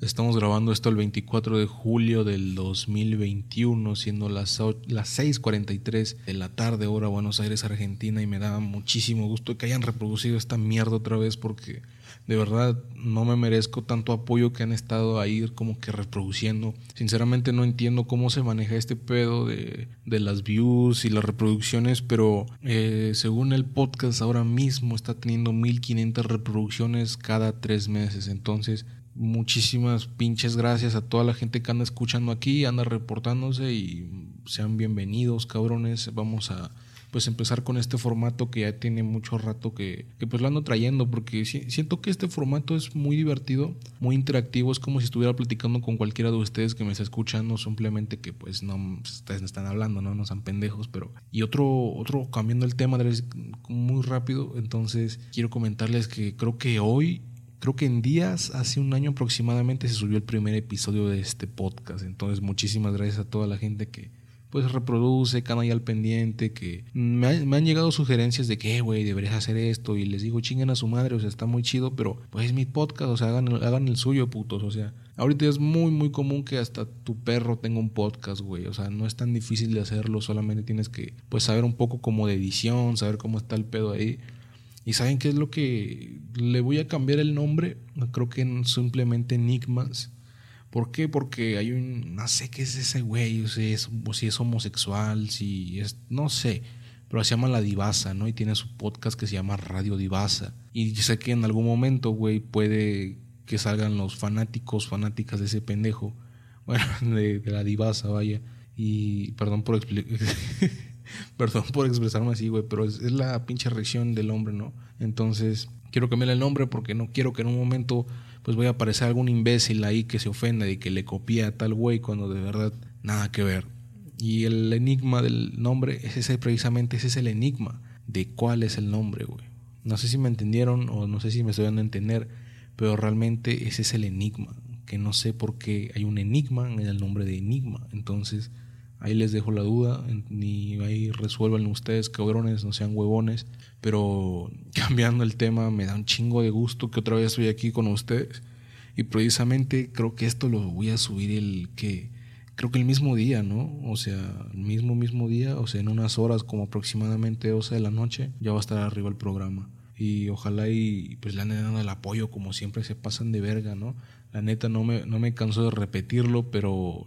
Estamos grabando esto el 24 de julio del 2021, siendo las, las 6:43 de la tarde, hora Buenos Aires, Argentina, y me da muchísimo gusto que hayan reproducido esta mierda otra vez porque de verdad no me merezco tanto apoyo que han estado ahí como que reproduciendo. Sinceramente no entiendo cómo se maneja este pedo de, de las views y las reproducciones, pero eh, según el podcast ahora mismo está teniendo 1500 reproducciones cada tres meses. Entonces muchísimas pinches gracias a toda la gente que anda escuchando aquí, anda reportándose y sean bienvenidos, cabrones. Vamos a pues empezar con este formato que ya tiene mucho rato que, que pues lo ando trayendo porque siento que este formato es muy divertido, muy interactivo, es como si estuviera platicando con cualquiera de ustedes que me está escuchando, simplemente que pues no no están hablando, no, no son pendejos, pero y otro otro cambiando el tema muy rápido, entonces quiero comentarles que creo que hoy creo que en días, hace un año aproximadamente, se subió el primer episodio de este podcast. Entonces, muchísimas gracias a toda la gente que pues reproduce, que ahí al pendiente, que me, han llegado sugerencias de que, eh, güey, deberías hacer esto. Y les digo, chinguen a su madre, o sea, está muy chido, pero pues es mi podcast, o sea, hagan, hagan el suyo, putos. O sea, ahorita es muy, muy común que hasta tu perro tenga un podcast, güey. O sea, no es tan difícil de hacerlo, solamente tienes que, pues, saber un poco como de edición, saber cómo está el pedo ahí. ¿Y saben qué es lo que le voy a cambiar el nombre? Creo que simplemente Enigmas. ¿Por qué? Porque hay un. No sé qué es ese güey, sea, es, si es homosexual, si es. No sé. Pero se llama La Divasa, ¿no? Y tiene su podcast que se llama Radio Divasa. Y sé que en algún momento, güey, puede que salgan los fanáticos, fanáticas de ese pendejo. Bueno, de, de la Divasa, vaya. Y perdón por explicar. Perdón por expresarme así, güey, pero es, la pinche reacción del hombre, ¿no? Entonces, quiero cambiarle el nombre porque no quiero que en un momento pues vaya a aparecer algún imbécil ahí que se ofenda y que le copie a tal güey cuando de verdad nada que ver. Y el enigma del nombre es ese precisamente, ese es el enigma de cuál es el nombre, güey. No sé si me entendieron o no sé si me estoy dando a entender, pero realmente ese es el enigma, que no sé por qué hay un enigma en el nombre de enigma. Entonces, Ahí les dejo la duda, ni ahí resuelvan ustedes, cabrones, no sean huevones. Pero cambiando el tema, me da un chingo de gusto que otra vez estoy aquí con ustedes. Y precisamente creo que esto lo voy a subir el que, creo que el mismo día, ¿no? O sea, el mismo, mismo día, o sea, en unas horas, como aproximadamente 12 de la noche, ya va a estar arriba el programa. Y ojalá y pues le han dado el apoyo, como siempre se pasan de verga, ¿no? La neta no me, no me canso de repetirlo, pero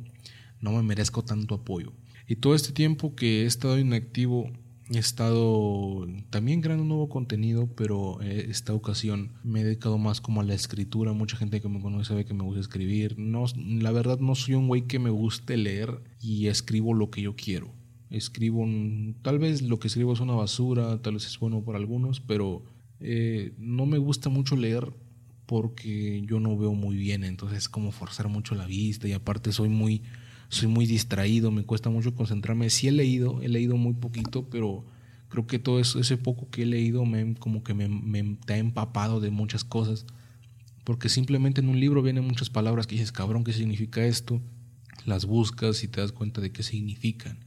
no me merezco tanto apoyo. Y todo este tiempo que he estado inactivo, he estado también creando nuevo contenido, pero esta ocasión me he dedicado más como a la escritura. Mucha gente que me conoce sabe que me gusta escribir. No, la verdad no soy un güey que me guste leer y escribo lo que yo quiero. Escribo, tal vez lo que escribo es una basura, tal vez es bueno para algunos, pero eh, no me gusta mucho leer porque yo no veo muy bien, entonces es como forzar mucho la vista y aparte soy muy soy muy distraído, me cuesta mucho concentrarme. Sí he leído, he leído muy poquito, pero creo que todo eso, ese poco que he leído me, como que me, me ha empapado de muchas cosas. Porque simplemente en un libro vienen muchas palabras que dices, cabrón, ¿qué significa esto? Las buscas y te das cuenta de qué significan.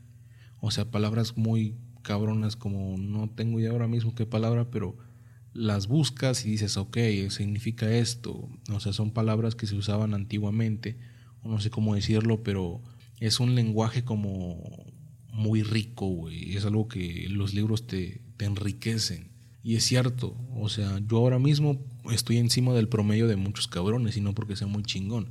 O sea, palabras muy cabronas como no tengo idea ahora mismo qué palabra, pero las buscas y dices, ok, significa esto. O sea, son palabras que se usaban antiguamente, o no sé cómo decirlo, pero es un lenguaje como muy rico, güey. Es algo que los libros te, te enriquecen. Y es cierto, o sea, yo ahora mismo estoy encima del promedio de muchos cabrones, y no porque sea muy chingón,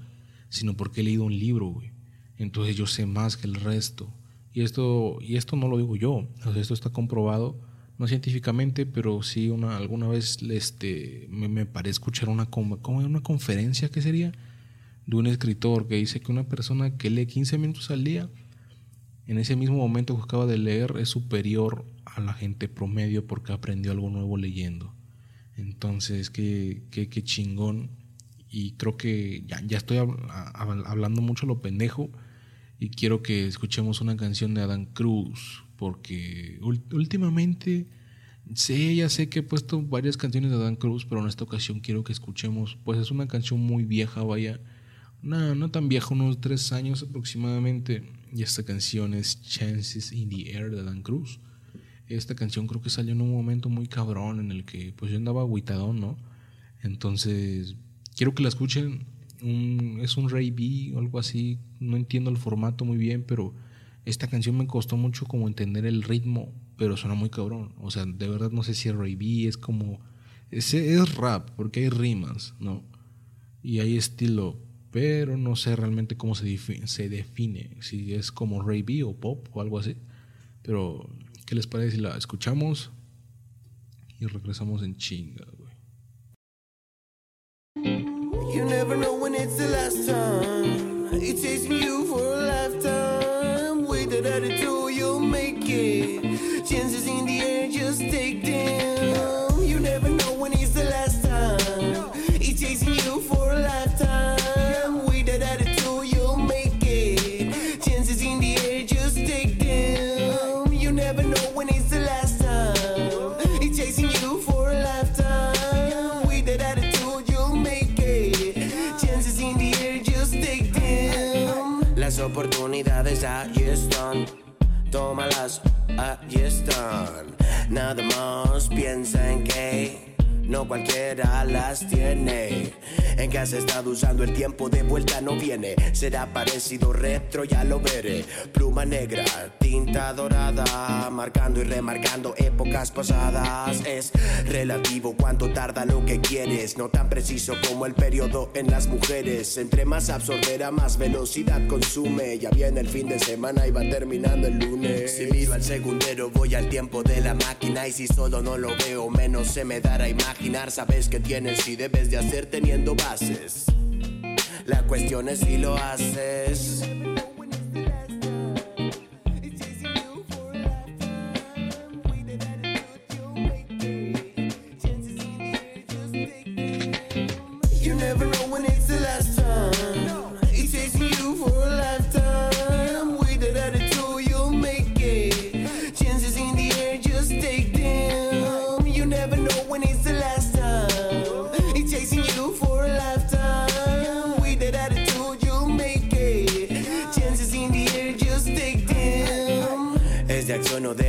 sino porque he leído un libro, güey. Entonces yo sé más que el resto. Y esto, y esto no lo digo yo, esto está comprobado, no científicamente, pero sí una, alguna vez este, me, me paré escuchar una, como una conferencia, ¿qué sería? De un escritor que dice que una persona que lee 15 minutos al día, en ese mismo momento que acaba de leer, es superior a la gente promedio porque aprendió algo nuevo leyendo. Entonces, qué, qué, qué chingón. Y creo que ya, ya estoy hablando mucho lo pendejo y quiero que escuchemos una canción de Adam Cruz porque últimamente sé, ya sé que he puesto varias canciones de Adam Cruz, pero en esta ocasión quiero que escuchemos, pues es una canción muy vieja, vaya, no, no tan viejo, unos tres años aproximadamente. Y esta canción es Chances in the Air de Dan Cruz. Esta canción creo que salió en un momento muy cabrón en el que pues yo andaba aguitadón, ¿no? Entonces, quiero que la escuchen. es un Ray B o algo así. No entiendo el formato muy bien, pero esta canción me costó mucho como entender el ritmo, pero suena muy cabrón. O sea, de verdad no sé si es Ray B, es como... Es, es rap, porque hay rimas, ¿no? Y hay estilo, pero no sé realmente cómo se se define si es como Ray o pop o algo así. Pero, ¿qué les parece si la escuchamos? Y regresamos en chinga, güey. You never know when it's the last time. Chasing you oportunidades ahí están. Tómalas, ahí están. Nada más piensa en que no cualquiera las tiene. En que has estado usando el tiempo de vuelta no viene. Será parecido retro, ya lo veré. Pluma negra, tinta dorada, marcando y remarcando épocas pasadas. Es relativo cuánto tarda lo que quieres, no tan preciso como el periodo en las mujeres. Entre más absorberá, más velocidad consume. Ya viene el fin de semana y va terminando el lunes. Si miro al segundero, voy al tiempo de la máquina. Y si solo no lo veo, menos se me dará imaginar. Sabes que tienes y debes de hacer teniendo La cuestión es si lo haces.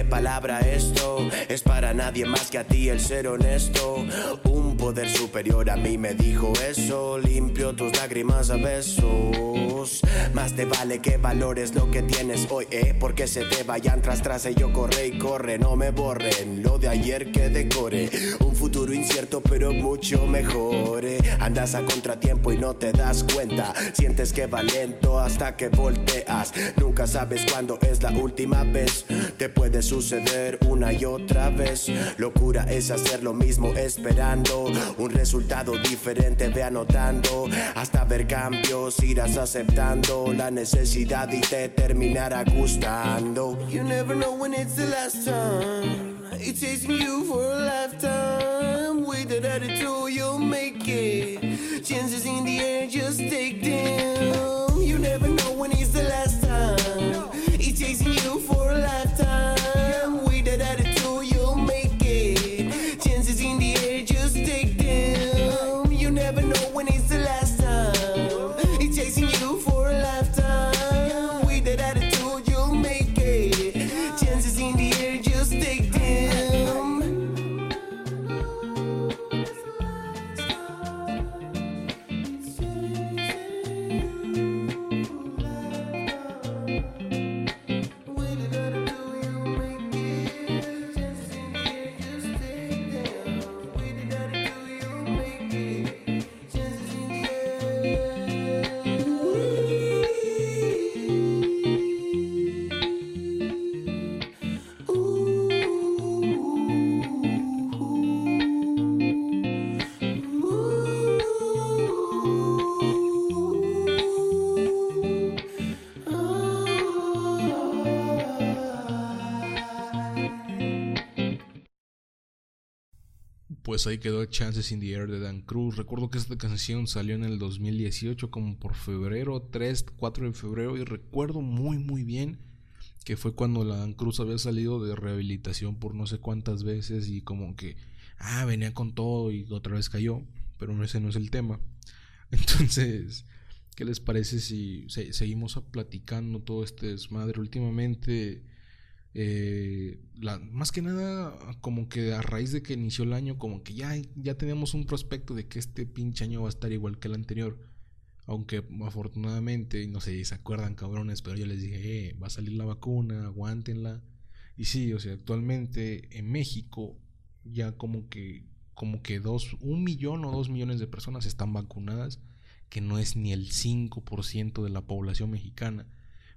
Palabra esto. Es para nadie más que a ti el ser honesto. Poder superior a mí me dijo eso. Limpio tus lágrimas a besos. Más te vale que valores lo que tienes hoy, eh. Porque se te vayan tras tras ello corre y corre. No me borren lo de ayer que decore. Un futuro incierto, pero mucho mejor. eh. Andas a contratiempo y no te das cuenta. Sientes que va lento hasta que volteas. Nunca sabes cuándo es la última vez. Te puede suceder una y otra vez. Locura es hacer lo mismo esperando un resultado diferente. Ve anotando hasta ver cambios. Irás aceptando la necesidad y te terminará gustando. You never know when it's the last time. It's chasing you for a lifetime. With that attitude, you'll make it. Chances in the air, just take Pues ahí quedó Chances in the Air de Dan Cruz. Recuerdo que esta canción salió en el 2018, como por febrero, 3, 4 de febrero. Y recuerdo muy, muy bien que fue cuando la Dan Cruz había salido de rehabilitación por no sé cuántas veces. Y como que, ah, venía con todo y otra vez cayó. Pero ese no es el tema. Entonces, ¿qué les parece si se- seguimos platicando todo este desmadre? Últimamente. Eh, la, más que nada, como que a raíz de que inició el año, como que ya, ya teníamos un prospecto de que este pinche año va a estar igual que el anterior. Aunque afortunadamente, no sé si se acuerdan cabrones, pero yo les dije, eh, va a salir la vacuna, aguántenla. Y sí, o sea, actualmente en México ya como que, como que dos, un millón o dos millones de personas están vacunadas, que no es ni el 5% de la población mexicana.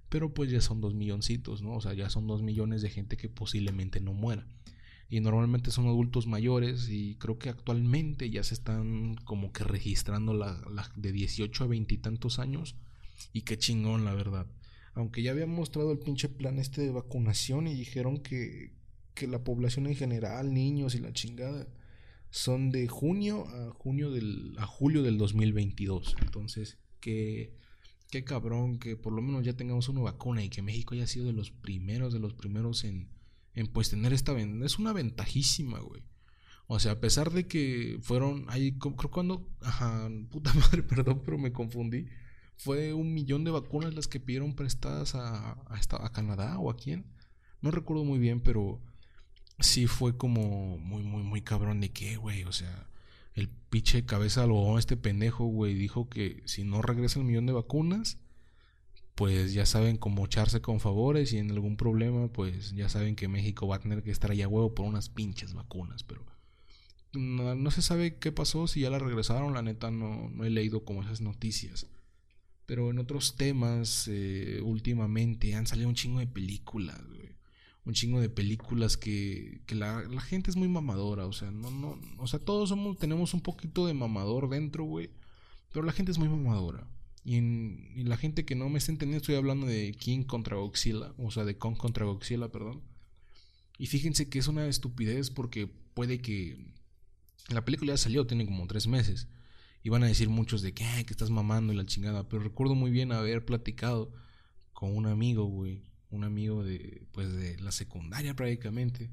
Pero pues ya son dos milloncitos, ¿no? O sea, ya son dos millones de gente que posiblemente no muera y normalmente son adultos mayores y creo que actualmente ya se están como que registrando la, de 18 a 20 y tantos años y qué chingón la verdad. Aunque ya habían mostrado el pinche plan este de vacunación y dijeron que, que la población en general, niños y la chingada, son de junio a junio del a julio del 2022. Entonces, que qué cabrón que por lo menos ya tengamos una vacuna y que México haya sido de los primeros de los primeros en en pues tener esta venta. Es una ventajísima, güey. O sea, a pesar de que fueron, ahí, creo cuando, ajá, puta madre, perdón, pero me confundí. Fue un millón de vacunas las que pidieron prestadas a, a, a Canadá o a quién. No recuerdo muy bien, pero sí fue como muy, muy, muy cabrón de que, güey, o sea, el pinche cabeza lo este pendejo, güey, dijo que si no regresa el millón de vacunas, pues ya saben cómo echarse con favores y en algún problema, pues ya saben que México va a tener que estar allá huevo por unas pinches vacunas, pero no, se sabe qué pasó, si ya la regresaron, la neta no, no he leído como esas noticias. Pero en otros temas, eh, últimamente han salido un chingo de películas, Un chingo de películas que, que la, gente es muy mamadora, o sea, no, no, o sea, todos somos, tenemos un poquito de mamador dentro, güey. Pero la gente es muy mamadora. Y, en, la gente que no me está entendiendo, estoy hablando de King contra Godzilla, o sea, de Kong contra Godzilla, perdón. Y fíjense que es una estupidez porque puede que la película ya salió, tiene como tres meses. Y van a decir muchos de que, que estás mamando y la chingada. Pero recuerdo muy bien haber platicado con un amigo, güey. Un amigo de, pues, de la secundaria prácticamente.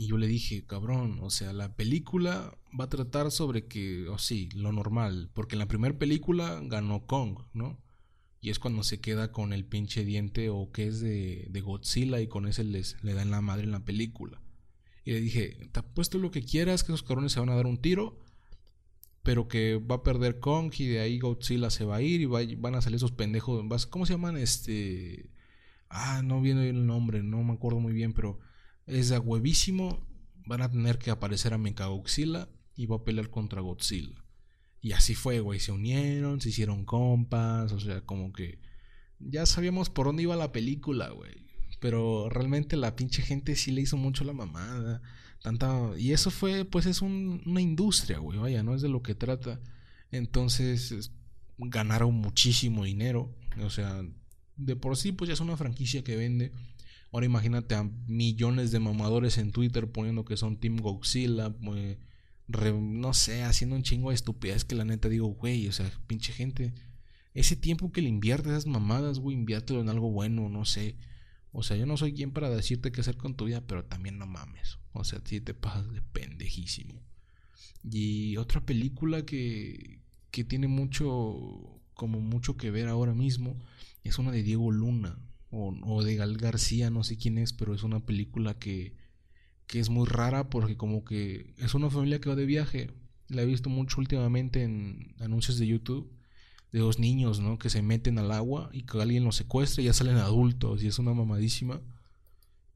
Y yo le dije, cabrón, o sea, la película va a tratar sobre que, o sí, lo normal, porque en la primera película ganó Kong, ¿no? Y es cuando se queda con el pinche diente o que es de, de Godzilla y con ese les, le dan la madre en la película. Y le dije, te apuesto lo que quieras, que esos cabrones se van a dar un tiro, pero que va a perder Kong y de ahí Godzilla se va a ir y van a salir esos pendejos. ¿Cómo se llaman? Este... Ah, no viene el nombre, no me acuerdo muy bien, pero es de huevísimo. Van a tener que aparecer a Mechagodzilla y va a pelear contra Godzilla. Y así fue, güey. Se unieron, se hicieron compas. O sea, como que ya sabíamos por dónde iba la película, güey. Pero realmente la pinche gente sí le hizo mucho la mamada. Tanta... Y eso fue, pues es una industria, güey. Vaya, no es de lo que trata. Entonces ganaron muchísimo dinero. O sea, de por sí, pues ya es una franquicia que vende. Ahora imagínate a millones de mamadores en Twitter poniendo que son Team Godzilla, pues, no sé, haciendo un chingo de estupidez que la neta digo, güey, o sea, pinche gente. Ese tiempo que le inviertes a esas mamadas, güey, inviértelo en algo bueno, no sé. O sea, yo no soy quien para decirte qué hacer con tu vida, pero también no mames. O sea, si te pasas de pendejísimo. Y otra película que, que tiene mucho, como mucho que ver ahora mismo, es una de Diego Luna o, de Gal García, no sé quién es, pero es una película que, que es muy rara porque como que es una familia que va de viaje. La he visto mucho últimamente en anuncios de YouTube de dos niños, ¿no? Que se meten al agua y que alguien los secuestra y ya salen adultos y es una mamadísima.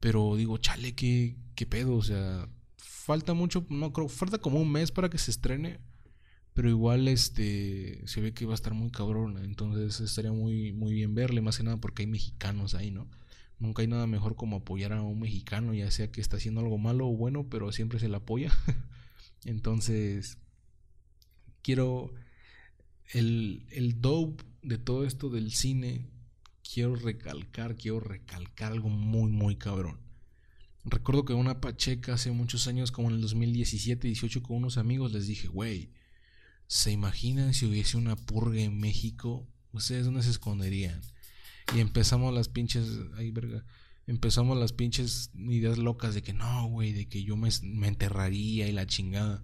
Pero digo, chale, qué, qué pedo, o sea, falta mucho, no creo, falta como un mes para que se estrene pero igual este se ve que va a estar muy cabrón, entonces estaría muy muy bien verle, más que nada porque hay mexicanos ahí, ¿no? Nunca hay nada mejor como apoyar a un mexicano, ya sea que está haciendo algo malo o bueno, pero siempre se le apoya. entonces quiero el el dope de todo esto del cine, quiero recalcar, quiero recalcar algo muy muy cabrón. Recuerdo que una pacheca hace muchos años, como en el 2017, 18, con unos amigos, les dije, güey, ¿Se imaginan si hubiese una purga en México? ¿Ustedes dónde se esconderían? Y empezamos las pinches. Ay, verga. Empezamos las pinches ideas locas de que no, güey, de que yo me, enterraría y la chingada.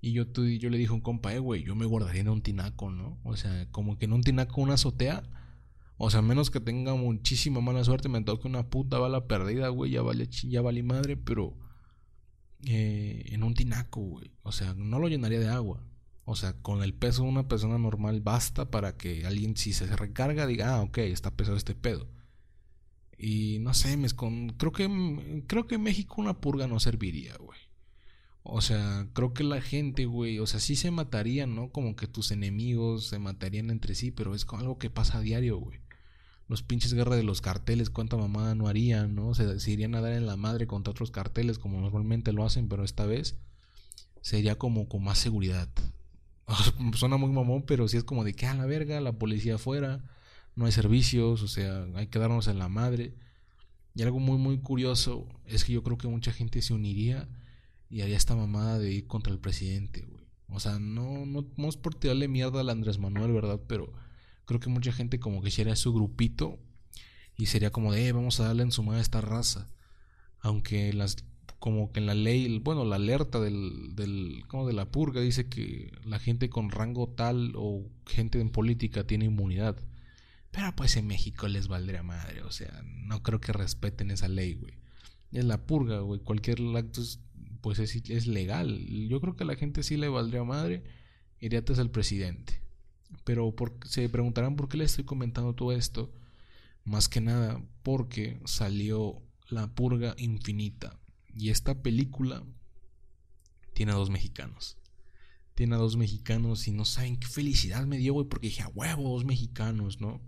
Y yo, yo le dije a un compa, eh, güey, yo me guardaría en un tinaco, ¿no? O sea, como que en un tinaco una azotea. O sea, menos que tenga muchísima mala suerte, me toque una puta bala perdida, güey, ya vale, ya vale madre, pero eh, en un tinaco, güey. O sea, no lo llenaría de agua O sea, con el peso de una persona normal basta para que alguien, si se recarga, diga, ah, ok, está pesado este pedo. Y no sé, me creo que creo que en México una purga no serviría, güey. O sea, creo que la gente, güey, o sea, sí se matarían, ¿no? Como que tus enemigos se matarían entre sí, pero es algo que pasa a diario, güey. Los pinches guerras de los carteles, cuánta mamada no harían, ¿no? Se, se irían a dar en la madre contra otros carteles como normalmente lo hacen, pero esta vez sería como con más seguridad. Suena muy mamón, pero sí es como de que a la verga, la policía afuera, no hay servicios, o sea, hay que darnos en la madre. Y algo muy, muy curioso es que yo creo que mucha gente se uniría y haría esta mamada de ir contra el presidente, güey. O sea, no, no, no es por tirarle mierda al Andrés Manuel, ¿verdad? Pero creo que mucha gente como que sería su grupito y sería como de, eh, vamos a darle en su madre a esta raza. Aunque las, como que en la ley, bueno, la alerta del, del, como de la purga dice que la gente con rango tal o gente en política tiene inmunidad. Pero pues en México les valdría madre, o sea, no creo que respeten esa ley, güey. Es la purga, güey. Cualquier acto pues es, es legal. Yo creo que a la gente sí le valdría madre. Iría tras el presidente. Pero por, se preguntarán por qué le estoy comentando todo esto. Más que nada porque salió La Purga Infinita. Y esta película tiene a dos mexicanos. Tiene a dos mexicanos y no saben qué felicidad me dio, güey, porque dije, a huevo, dos mexicanos, ¿no?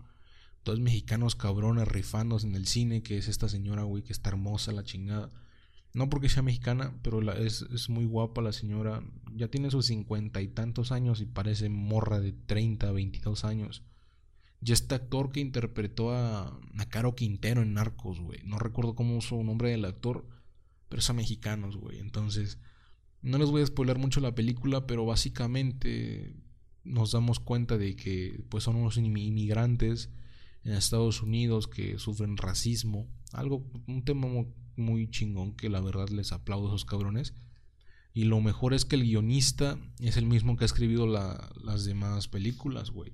Dos mexicanos cabrones rifanos en el cine, que es esta señora, güey, que está hermosa, la chingada. No porque sea mexicana, pero es, es, muy guapa la señora. Ya tiene sus cincuenta y tantos años y parece morra de 30, 22 años. Y este actor que interpretó a, a Caro Quintero en Narcos, güey. No recuerdo cómo usó el nombre del actor, pero son mexicanos, güey. Entonces, no les voy a spoiler mucho la película, pero básicamente nos damos cuenta de que pues son unos inmigrantes en Estados Unidos que sufren racismo. Algo, un tema muy chingón que la verdad les aplaudo a esos cabrones. Y lo mejor es que el guionista es el mismo que ha escrito las demás películas, güey.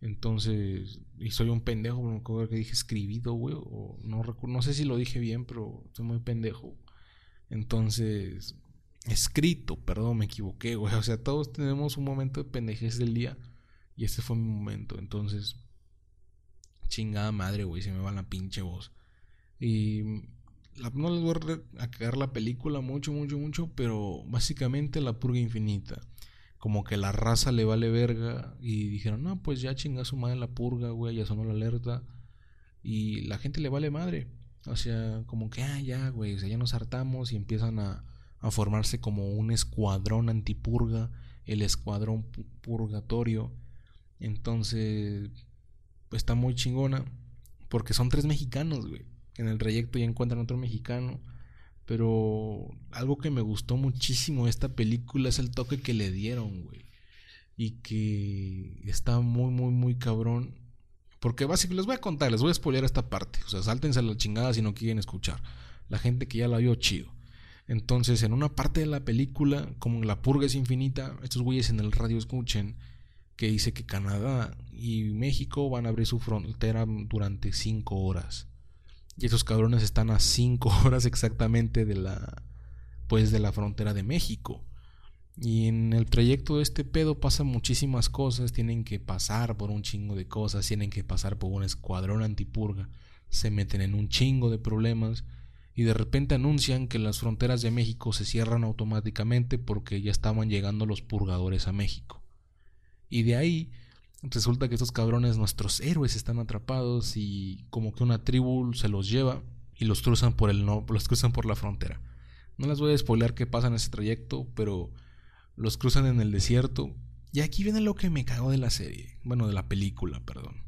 Entonces, y soy un pendejo, no recuerdo que dije escribido, güey, o no no sé si lo dije bien, pero soy muy pendejo. Entonces, escrito, perdón, me equivoqué, güey. O sea, todos tenemos un momento de pendejez del día y este fue mi momento. Entonces, chingada madre, güey, se me va la pinche voz. Y no les voy a cagar la película mucho, mucho, mucho, pero básicamente la purga infinita. Como que la raza le vale verga y dijeron, no, pues ya chinga su madre la purga, güey, ya sonó la alerta. Y la gente le vale madre. O sea, como que, ah, ya, güey, o sea, ya nos hartamos y empiezan a, a formarse como un escuadrón antipurga, el escuadrón purgatorio. Entonces, pues está muy chingona, porque son tres mexicanos, güey en el trayecto ya encuentran otro mexicano. Pero algo que me gustó muchísimo de esta película es el toque que le dieron, güey. Y que está muy, muy, muy cabrón. Porque básicamente les voy a contar, les voy a spoiler esta parte. O sea, sáltense a la chingada si no quieren escuchar. La gente que ya la vio chido. Entonces, en una parte de la película, como la purga es infinita, estos güeyes en el radio escuchen que dice que Canadá y México van a abrir su frontera durante cinco horas. Y esos cabrones están a 5 horas exactamente de la pues de la frontera de México. Y en el trayecto de este pedo pasan muchísimas cosas, tienen que pasar por un chingo de cosas, tienen que pasar por un escuadrón antipurga, se meten en un chingo de problemas y de repente anuncian que las fronteras de México se cierran automáticamente porque ya estaban llegando los purgadores a México. Y de ahí Resulta que estos cabrones, nuestros héroes, están atrapados y como que una tribu se los lleva y los cruzan por el no, los cruzan por la frontera. No les voy a spoiler qué pasa en ese trayecto, pero los cruzan en el desierto. Y aquí viene lo que me cago de la serie, bueno, de la película, perdón.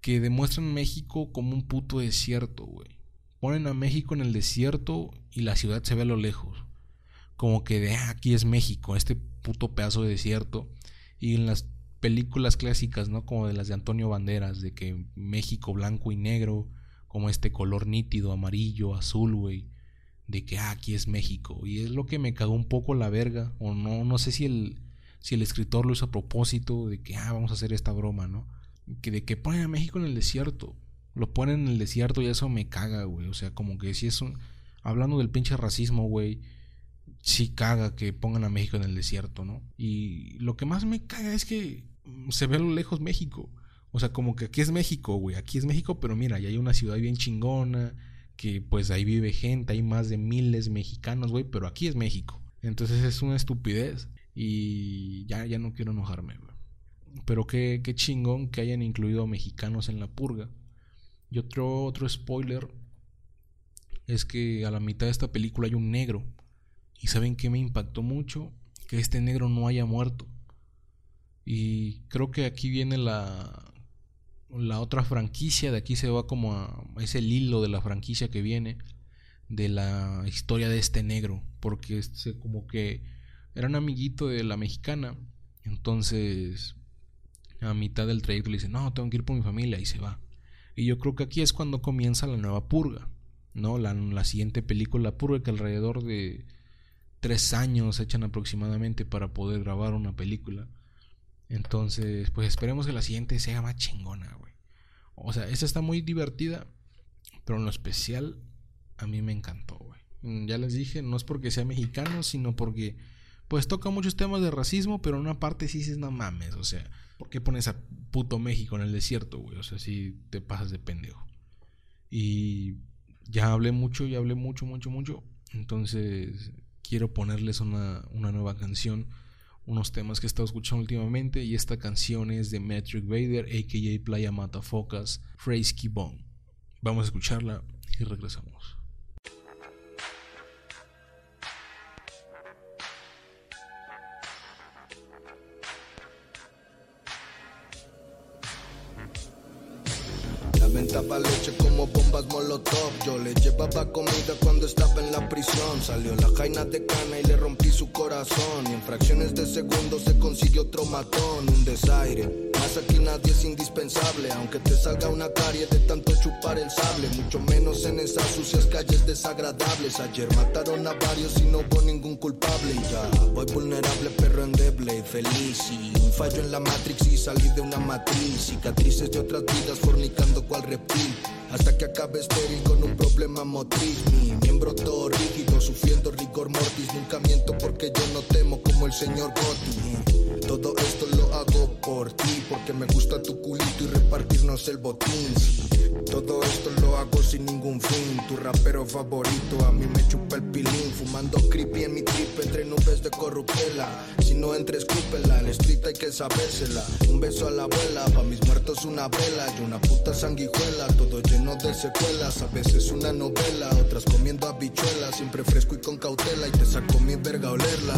Que demuestran México como un puto desierto, güey. Ponen a México en el desierto y la ciudad se ve a lo lejos. Como que de ah, aquí es México, este puto pedazo de desierto. Y en las películas clásicas, ¿no? Como de las de Antonio Banderas, de que México blanco y negro, como este color nítido, amarillo, azul, güey, de que ah, aquí es México. Y es lo que me cagó un poco la verga, o no, no sé si el, si el escritor lo hizo a propósito, de que ah, vamos a hacer esta broma, ¿no? Que de que ponen a México en el desierto, lo ponen en el desierto y eso me caga, güey, o sea, como que si es un, hablando del pinche racismo, güey, sí caga que pongan a México en el desierto, ¿no? Y lo que más me caga es que se ve a lo lejos México. O sea, como que aquí es México, güey. Aquí es México, pero mira, ya hay una ciudad bien chingona, que pues ahí vive gente, hay más de miles mexicanos, güey, pero aquí es México. Entonces es una estupidez y ya, ya no quiero enojarme, güey. Pero qué, qué chingón que hayan incluido mexicanos en la purga. Y otro, otro spoiler es que a la mitad de esta película hay un negro. Y saben que me impactó mucho que este negro no haya muerto. Y creo que aquí viene la, la otra franquicia. De aquí se va como a, ese hilo de la franquicia que viene. De la historia de este negro. Porque este, como que era un amiguito de la mexicana. Entonces, a mitad del trayecto le dice, no, tengo que ir por mi familia. Y se va. Y yo creo que aquí es cuando comienza la nueva purga. ¿no? La, la siguiente película, purga que alrededor de tres años echan aproximadamente para poder grabar una película. Entonces, pues esperemos que la siguiente sea más chingona, güey. O sea, esta está muy divertida, pero en lo especial a mí me encantó, güey. Mm, ya les dije, no es porque sea mexicano, sino porque pues toca muchos temas de racismo, pero en una parte sí dices, no mames, o sea, ¿por qué pones a puto México en el desierto, güey? O sea, si te pasas de pendejo. Y ya hablé mucho, ya hablé mucho, mucho, mucho. Entonces quiero ponerles una, una nueva canción, unos temas que he estado escuchando últimamente. Y esta canción es de Metric Vader, a.k.a. Playa Mata Focus, Phrase Bone. Vamos a escucharla y regresamos. Daba leche como bombas molotov. Yo le llevaba comida cuando estaba en la prisión. Salió la jaina de cana y le rompí su corazón. Y en fracciones de segundos se consiguió otro matón. Un desaire. Más aquí nadie es indispensable. Aunque te salga una carie de tanto chupar el sable. Mucho menos en esas sucias calles desagradables. Ayer mataron a varios y no hubo ningún culpable. Y ya voy vulnerable, perro endeble, feliz. Y un fallo en la Matrix y salí de una matriz. Cicatrices de otras vidas fornicando cual reptil hasta que acabe estéril con un problema motriz. Mi miembro todo sufriendo rigor mortis. Nunca miento porque yo no temo como el señor Gotti. Todo esto lo hago por ti, porque me gusta tu culito y repartirnos el botín. Todo esto lo hago sin ningún fin. Tu rapero favorito a mí me chupa el pilín. Fumando creepy en mi trip entre nubes de corruptela. Si no entres, escúpela. En street hay que sabérsela. Un beso a la abuela. Pa' mis muertos una vela. Y una puta sanguijuela. Todo lleno de secuelas. A veces una novela. Otras comiendo habichuelas. Siempre fresco y con cautela. Y te saco mi verga a olerla.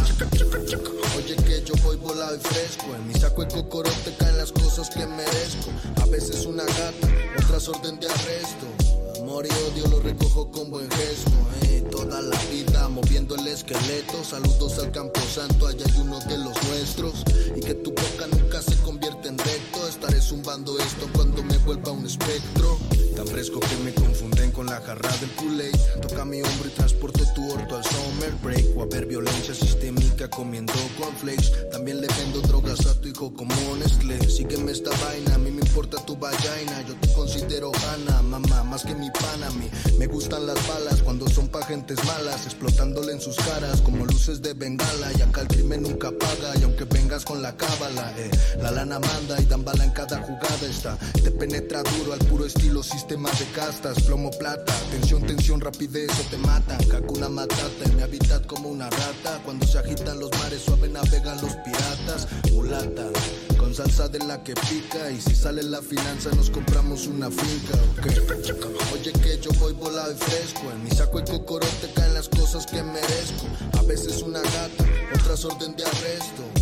Oye, que yo voy volado y fresco. En mi saco de cocorote caen las cosas que merezco. A veces una gata. Otras orden de arresto. Amor y odio lo recojo con buen gesto. Eh. Toda la vida moviendo el esqueleto. Saludos al campo santo, allá hay uno de los nuestros. Y que tu boca nunca zumbando esto cuando me vuelva un espectro. Tan fresco que me confunden con la jarra del kool Toca mi hombro y transporto tu orto al summer break. O a ver violencia sistémica comiendo cornflakes. También le vendo drogas a tu hijo como Nestlé. Sígueme esta vaina, a mí me importa tu vagina. Yo te considero Hanna, mamá, más que mi pana. Me gustan las balas cuando son pa' gentes malas. Explotándole en sus caras como luces de bengala. Y acá el crimen nunca paga. Y aunque vengas con la cábala, eh, la lana manda y dan bala en cada jugada. Está, te penetra duro al puro estilo sistema de castas. Plomo plata, tensión, tensión, rapidez o te matan. Hakuna matata en mi hábitat como una rata. Cuando se agitan los mares, suave navegan los piratas. Mulata con salsa de la que pica y si sale la finanza nos compramos una finca, Oye que yo voy volado y fresco, en mi saco y cocorote caen las cosas que merezco. A veces una gata, otras orden de arresto.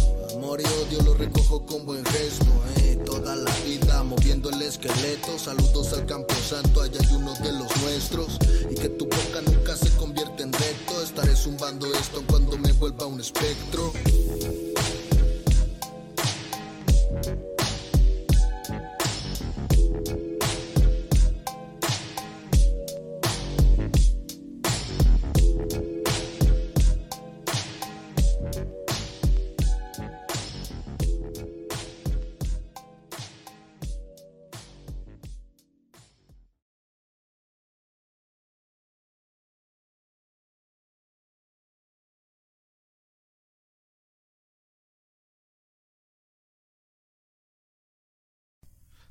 Amor y odio lo recojo con buen gesto, eh. Toda la vida moviendo el esqueleto. Saludos al campo santo, allá hay uno de los nuestros. Y que tu boca nunca se convierte en recto. Estaré zumbando esto cuando me vuelva un espectro.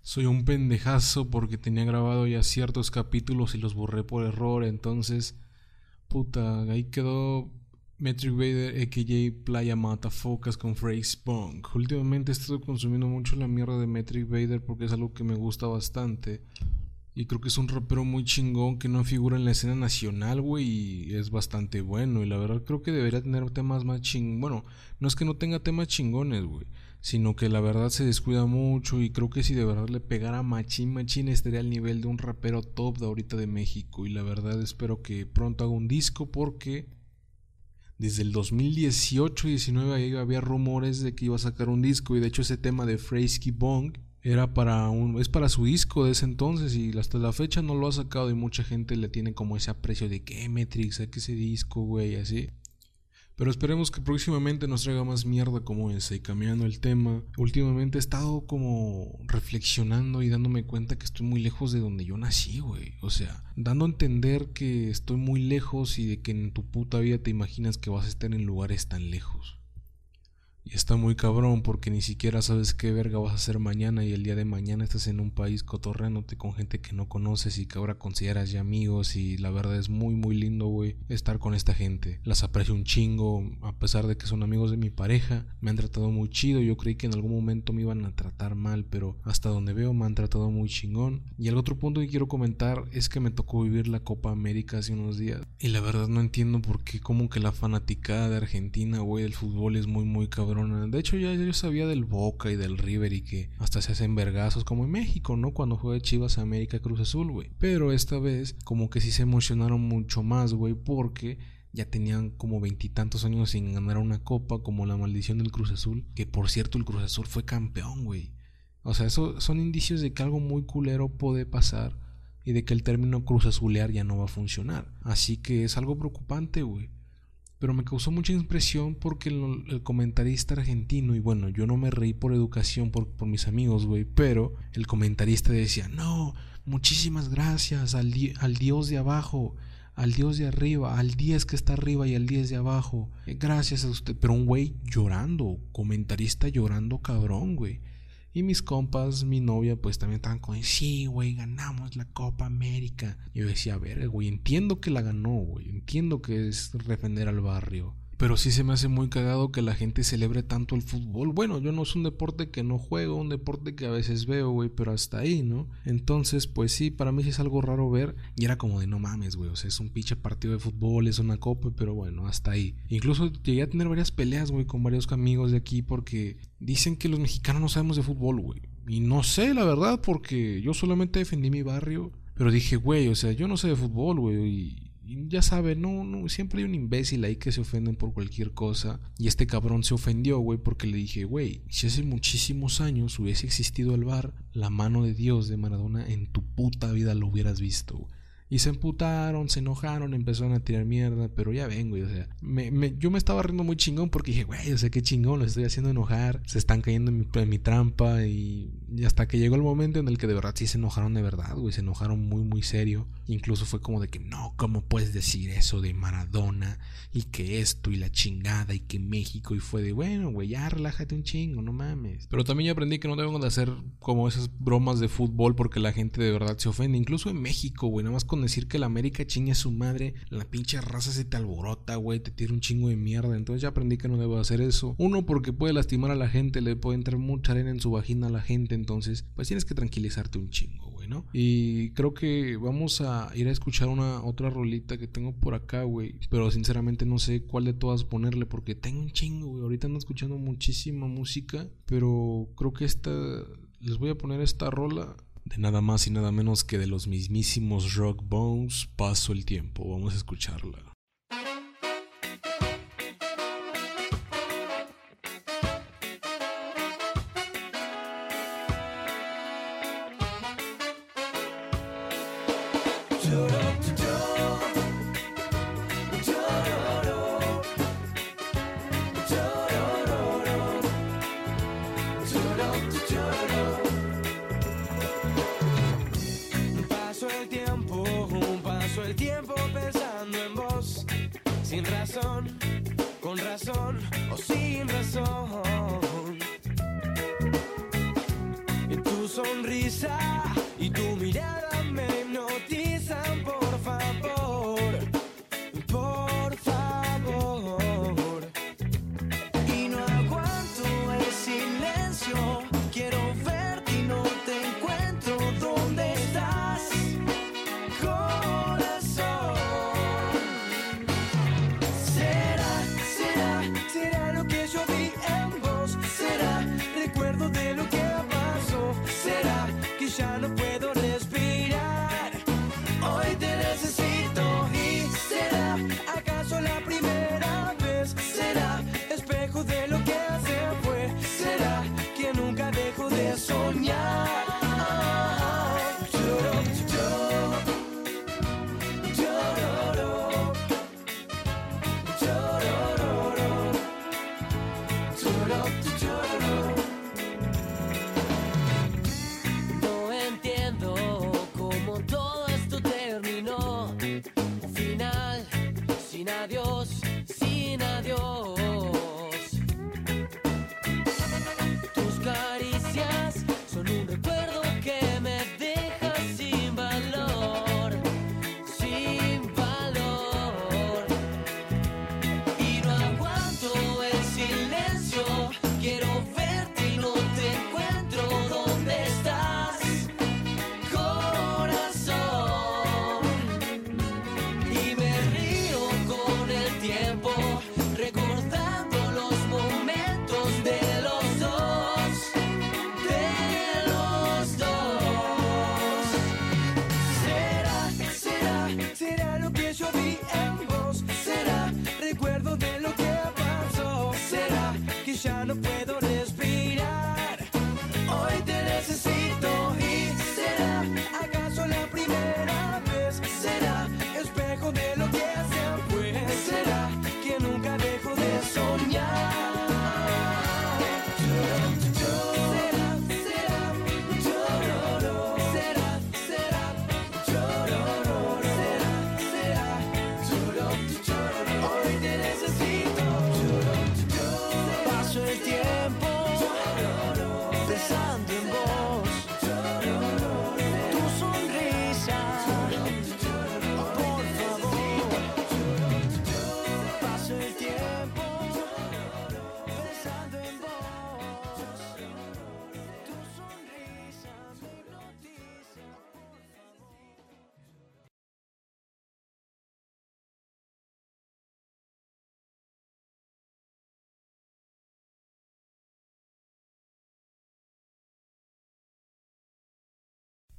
Soy un pendejazo porque tenía grabado ya ciertos capítulos y los borré por error. Entonces, puta, ahí quedó Metric Vader, a.k.a. Playa Mata Focus con Phrase Punk. Últimamente he estado consumiendo mucho la mierda de Metric Vader porque es algo que me gusta bastante. Y creo que es un rapero muy chingón que no figura en la escena nacional, güey, y es bastante bueno. Y la verdad creo que debería tener temas más ching... Bueno, no es que no tenga temas chingones, güey, sino que la verdad se descuida mucho y creo que si de verdad le pegara machín, machín estaría al nivel de un rapero top de ahorita de México. Y la verdad espero que pronto haga un disco porque desde el 2018-19 había rumores de que iba a sacar un disco y de hecho ese tema de Freisky Bong era para un es para su disco de ese entonces y hasta la fecha no lo ha sacado y mucha gente le tiene como ese aprecio de que Metrix, que ese disco, güey, así. Pero esperemos que próximamente nos traiga más mierda como esa y cambiando el tema. Últimamente he estado como reflexionando y dándome cuenta que estoy muy lejos de donde yo nací, güey. O sea, dando a entender que estoy muy lejos y de que en tu puta vida te imaginas que vas a estar en lugares tan lejos. Y está muy cabrón porque ni siquiera sabes qué verga vas a hacer mañana y el día de mañana estás en un país cotorreándote con gente que no conoces y que ahora consideras ya amigos y la verdad es muy muy lindo, güey, estar con esta gente. Las aprecio un chingo, a pesar de que son amigos de mi pareja, me han tratado muy chido, yo creí que en algún momento me iban a tratar mal, pero hasta donde veo me han tratado muy chingón. Y el otro punto que quiero comentar es que me tocó vivir la Copa América hace unos días y la verdad no entiendo por qué como que la fanaticada de Argentina, güey, del fútbol es muy muy cabrón de hecho, ya yo sabía del Boca y del River y que hasta se hacen vergazos como en México, ¿no? Cuando juega Chivas América Cruz Azul, güey. Pero esta vez, como que sí se emocionaron mucho más, güey, porque ya tenían como veintitantos años sin ganar una copa, como la maldición del Cruz Azul. Que por cierto, el Cruz Azul fue campeón, güey. O sea, eso son indicios de que algo muy culero puede pasar y de que el término Cruz Azulear ya no va a funcionar. Así que es algo preocupante, güey pero me causó mucha impresión porque el, comentarista argentino, y bueno, yo no me reí por educación por, por mis amigos, güey, pero el comentarista decía, no, muchísimas gracias al, al Dios de abajo, al Dios de arriba, al 10 que está arriba y al 10 de abajo, gracias a usted, pero un güey llorando, comentarista llorando cabrón, güey. Y mis compas, mi novia, pues también estaban con, sí, güey, ganamos la Copa América. Y yo decía, a ver, güey, entiendo que la ganó, güey, entiendo que es defender al barrio. Pero sí se me hace muy cagado que la gente celebre tanto el fútbol. Bueno, yo no es un deporte que no juego, un deporte que a veces veo, güey, pero hasta ahí, ¿no? Entonces, pues sí, para mí sí es algo raro ver. Y era como de no mames, güey. O sea, es un pinche partido de fútbol, es una copa, pero bueno, hasta ahí. Incluso llegué a tener varias peleas, güey, con varios amigos de aquí porque dicen que los mexicanos no sabemos de fútbol, güey. Y no sé, la verdad, porque yo solamente defendí mi barrio. Pero dije, güey, o sea, yo no sé de fútbol, güey. Y ya sabe, no, no, siempre hay un imbécil ahí que se ofenden por cualquier cosa. Y este cabrón se ofendió, güey, porque le dije, güey, si hace muchísimos años hubiese existido el bar, la mano de Dios de Maradona en tu puta vida lo hubieras visto. Y se emputaron, se enojaron, empezaron a tirar mierda, pero ya ven, güey, o sea, me, yo me estaba riendo muy chingón porque dije, güey, o sea, qué chingón, los estoy haciendo enojar, se están cayendo en mi, trampa y, hasta que llegó el momento en el que de verdad sí se enojaron de verdad, güey, se enojaron muy, muy serio. Incluso fue como de que, no, ¿cómo puedes decir eso de Maradona? Y que esto y la chingada y que México y fue de, bueno, güey, ya relájate un chingo, no mames. Pero también ya aprendí que no debo de hacer como esas bromas de fútbol porque la gente de verdad se ofende, incluso en México, güey, nada más con decir que la América chingue su madre, la pinche raza se te alborota, güey, te tira un chingo de mierda. Entonces ya aprendí que no debo hacer eso. Uno, porque puede lastimar a la gente, le puede entrar mucha arena en su vagina a la gente. Entonces, pues tienes que tranquilizarte un chingo, güey, ¿no? Y creo que vamos a ir a escuchar una otra rolita que tengo por acá, güey. Pero sinceramente no sé cuál de todas ponerle porque tengo un chingo, güey. Ahorita ando escuchando muchísima música, pero creo que esta les voy a poner esta rola de nada más y nada menos que de los mismísimos Rock Bones, Paso el Tiempo. Vamos a escucharla.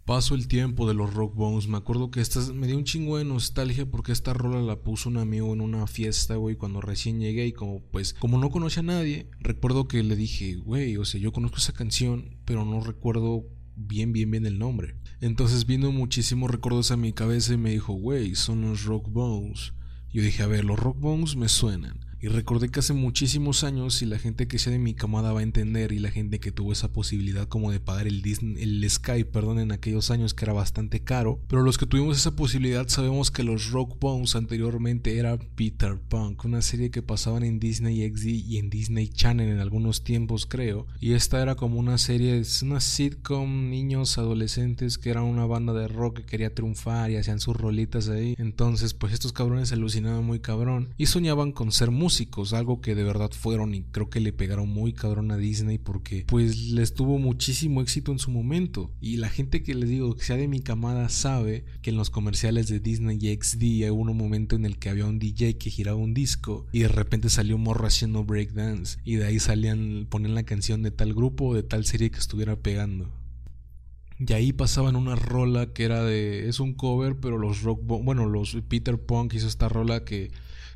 Paso el tiempo de los Rock Bones. Me acuerdo que esta me dio un chingo de nostalgia porque esta rola la puso un amigo en una fiesta, güey, cuando recién llegué y como pues como no conocía a nadie, recuerdo que le dije, güey, o sea, yo conozco esa canción, pero no recuerdo bien, bien, bien el nombre. Entonces vino muchísimos recuerdos a mi cabeza y me dijo, güey, son los Rock Bones. Yo dije, a ver, los Rock Bones me suenan. Y recordé que hace muchísimos años, y la gente que sea de mi camada va a entender, y la gente que tuvo esa posibilidad como de pagar el Disney, el Skype, perdón, en aquellos años que era bastante caro. Pero los que tuvimos esa posibilidad sabemos que los Rock Bones anteriormente era Peter Punk, una serie que pasaban en Disney XD y en Disney Channel en algunos tiempos, creo. Y esta era como una serie, es una sitcom, niños, adolescentes que eran una banda de rock que quería triunfar y hacían sus rolitas ahí. Entonces, pues estos cabrones se alucinaban muy cabrón y soñaban con ser músicos, algo que de verdad fueron y creo que le pegaron muy cabrón a Disney porque pues les tuvo muchísimo éxito en su momento. Y la gente que les digo que sea de mi camada sabe que en los comerciales de Disney XD hubo un momento en el que había un DJ que giraba un disco y de repente salió un morro haciendo breakdance y de ahí salían, ponían la canción de tal grupo o de tal serie que estuviera pegando. Y ahí pasaban una rola que era de. Es un cover, pero los rock. Bueno, los Peter Punk hizo esta rola que.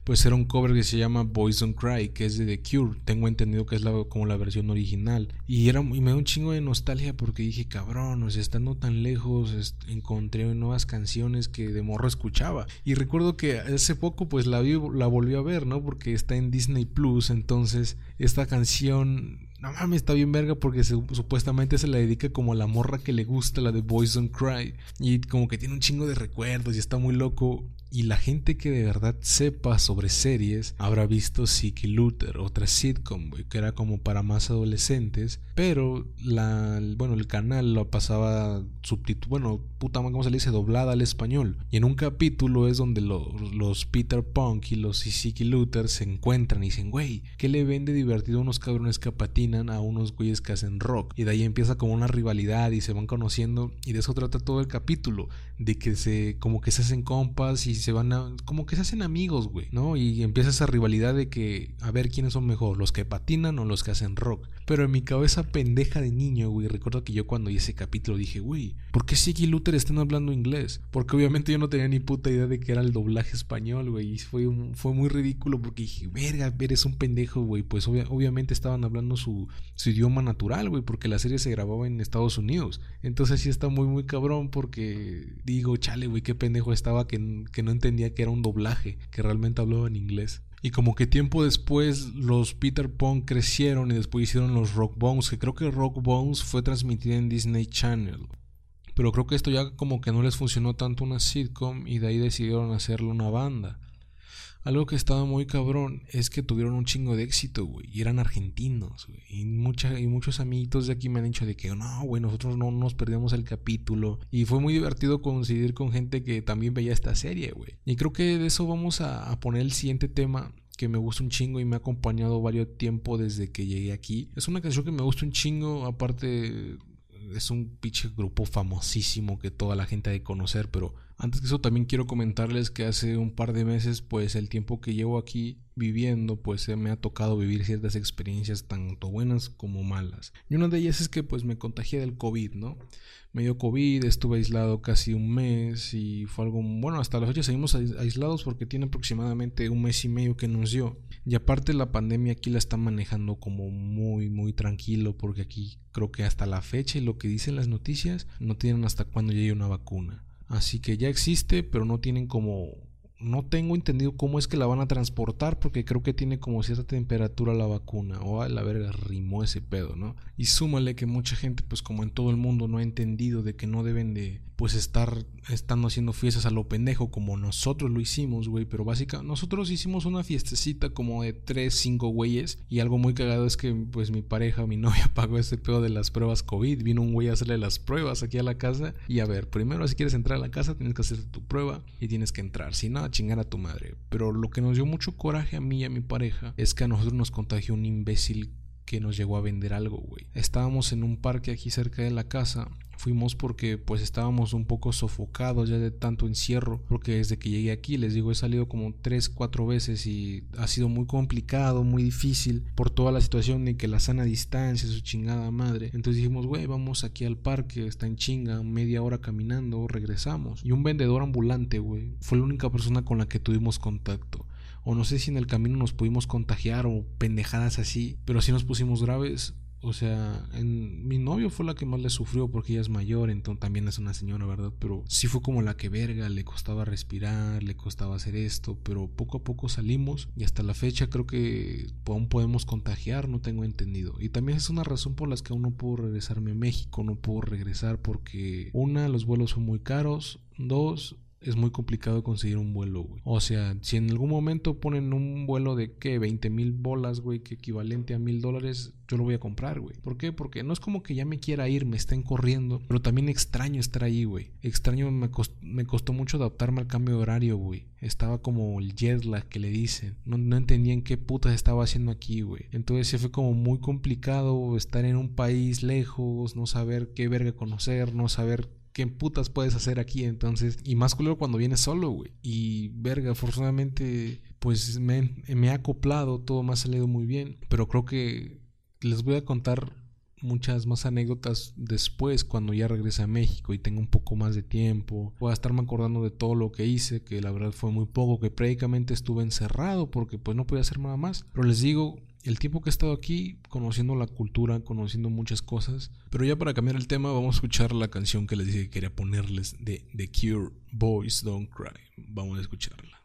Pues era un cover que se llama Boys Don't Cry, que es de The Cure. Tengo entendido que es la, como la versión original. Y, era, me da un chingo de nostalgia porque dije, cabrón, o sea, estando tan lejos, encontré nuevas canciones que de morro escuchaba. Y recuerdo que hace poco, pues la, vi, la volví a ver, ¿no? Porque está en Disney Plus. Entonces, esta canción no mames, está bien verga porque se, supuestamente se la dedica como a la morra que le gusta, la de Boys Don't Cry. Y como que tiene un chingo de recuerdos y está muy loco. Y la gente que de verdad sepa sobre series habrá visto Siki Luther, otra sitcom, que era como para más adolescentes, pero la, bueno, el canal lo pasaba subtitulado, bueno, puta, ¿cómo se le dice? Doblada al español. Y en un capítulo es donde los Peter Punk y los Siki Luther se encuentran y dicen, güey, ¿qué le vende divertido a unos cabrones que patinan a unos güeyes que hacen rock? Y de ahí empieza como una rivalidad y se van conociendo y de eso trata todo el capítulo, de que se, como que se hacen compas y se van a, como que se hacen amigos, güey, ¿no? Y empieza esa rivalidad de que, a ver quiénes son mejor, los que patinan o los que hacen rock. Pero en mi cabeza pendeja de niño, güey, recuerdo que yo cuando hice ese capítulo dije, güey, ¿por qué Siki Luther están hablando inglés? Porque obviamente yo no tenía ni puta idea de que era el doblaje español, güey, y fue, fue muy ridículo porque dije, verga, eres un pendejo, güey, pues obviamente estaban hablando su, su idioma natural, güey, porque la serie se grababa en Estados Unidos. Entonces sí está muy, muy cabrón porque digo, chale, güey, qué pendejo estaba que, que no entendía que era un doblaje, que realmente hablaba en inglés. Y como que tiempo después los Peter Punk crecieron y después hicieron los Rock Bones, que creo que Rock Bones fue transmitida en Disney Channel. Pero creo que esto ya como que no les funcionó tanto una sitcom y de ahí decidieron hacerlo una banda. Algo que estaba muy cabrón es que tuvieron un chingo de éxito, güey. Y eran argentinos, güey. Y, mucha, y muchos amiguitos de aquí me han dicho de que no, güey, nosotros no nos perdíamos el capítulo. Y fue muy divertido coincidir con gente que también veía esta serie, güey. Y creo que de eso vamos a, a poner el siguiente tema que me gusta un chingo y me ha acompañado varios tiempo desde que llegué aquí. Es una canción que me gusta un chingo, aparte es un pinche grupo famosísimo que toda la gente ha de conocer, pero antes que eso también quiero comentarles que hace un par de meses, pues el tiempo que llevo aquí viviendo, pues me ha tocado vivir ciertas experiencias tanto buenas como malas. Y una de ellas es que pues me contagié del COVID, ¿no? Me dio COVID, estuve aislado casi un mes y fue algo, bueno, hasta la fecha seguimos aislados porque tiene aproximadamente un mes y medio que nos dio. Y aparte la pandemia aquí la está manejando como muy, muy tranquilo porque aquí creo que hasta la fecha y lo que dicen las noticias no tienen hasta cuándo llegue una vacuna. Así que ya existe, pero no tienen como no tengo entendido cómo es que la van a transportar porque creo que tiene como cierta temperatura la vacuna o a la verga rimó ese pedo, ¿no? Y súmale que mucha gente pues como en todo el mundo no ha entendido de que no deben de pues estar estando haciendo fiestas a lo pendejo como nosotros lo hicimos, güey, pero básicamente nosotros hicimos una fiestecita como de 3, 5 güeyes y algo muy cagado es que pues mi pareja, mi novia pagó ese pedo de las pruebas COVID, vino un güey a hacerle las pruebas aquí a la casa y a ver, primero si quieres entrar a la casa tienes que hacer tu prueba y tienes que entrar, si no chingar a tu madre. Pero lo que nos dio mucho coraje a mí y a mi pareja es que a nosotros nos contagió un imbécil que nos llegó a vender algo, güey. Estábamos en un parque aquí cerca de la casa fuimos porque pues estábamos un poco sofocados ya de tanto encierro porque desde que llegué aquí les digo he salido como tres cuatro veces y ha sido muy complicado muy difícil por toda la situación de que la sana distancia su chingada madre. Entonces dijimos güey vamos aquí al parque está en chinga media hora caminando regresamos y un vendedor ambulante güey fue la única persona con la que tuvimos contacto. O no sé si en el camino nos pudimos contagiar o pendejadas así, pero si nos pusimos graves. O sea, en, mi novio fue la que más le sufrió porque ella es mayor, entonces también es una señora, ¿verdad? Pero sí fue como la que verga, le costaba respirar, le costaba hacer esto, pero poco a poco salimos y hasta la fecha creo que aún podemos contagiar, no tengo entendido. Y también es una razón por las que aún no puedo regresarme a México, no puedo regresar porque una, los vuelos son muy caros, dos, es muy complicado conseguir un vuelo, güey. O sea, si en algún momento ponen un vuelo de, ¿qué? 20 mil bolas, güey, que equivalente a mil dólares, yo lo voy a comprar, güey. ¿Por qué? Porque no es como que ya me quiera ir, me estén corriendo, pero también extraño estar ahí, güey. Extraño, me, me costó mucho adaptarme al cambio de horario, güey. Estaba como el jet que le dicen. No, no entendía en qué putas estaba haciendo aquí, güey. Entonces se fue como muy complicado estar en un país lejos, no saber qué verga conocer, no saber ¿qué putas puedes hacer aquí? Entonces, y más culero cuando vienes solo, güey. Y verga, afortunadamente, pues me, me he acoplado, todo me ha salido muy bien. Pero creo que les voy a contar muchas más anécdotas después cuando ya regrese a México y tenga un poco más de tiempo. Voy a estarme acordando de todo lo que hice, que la verdad fue muy poco, que prácticamente estuve encerrado porque pues no podía hacer nada más. Pero les digo, el tiempo que he estado aquí, conociendo la cultura, conociendo muchas cosas. Pero ya para cambiar el tema, vamos a escuchar la canción que les dije que quería ponerles de The Cure, Boys Don't Cry. Vamos a escucharla.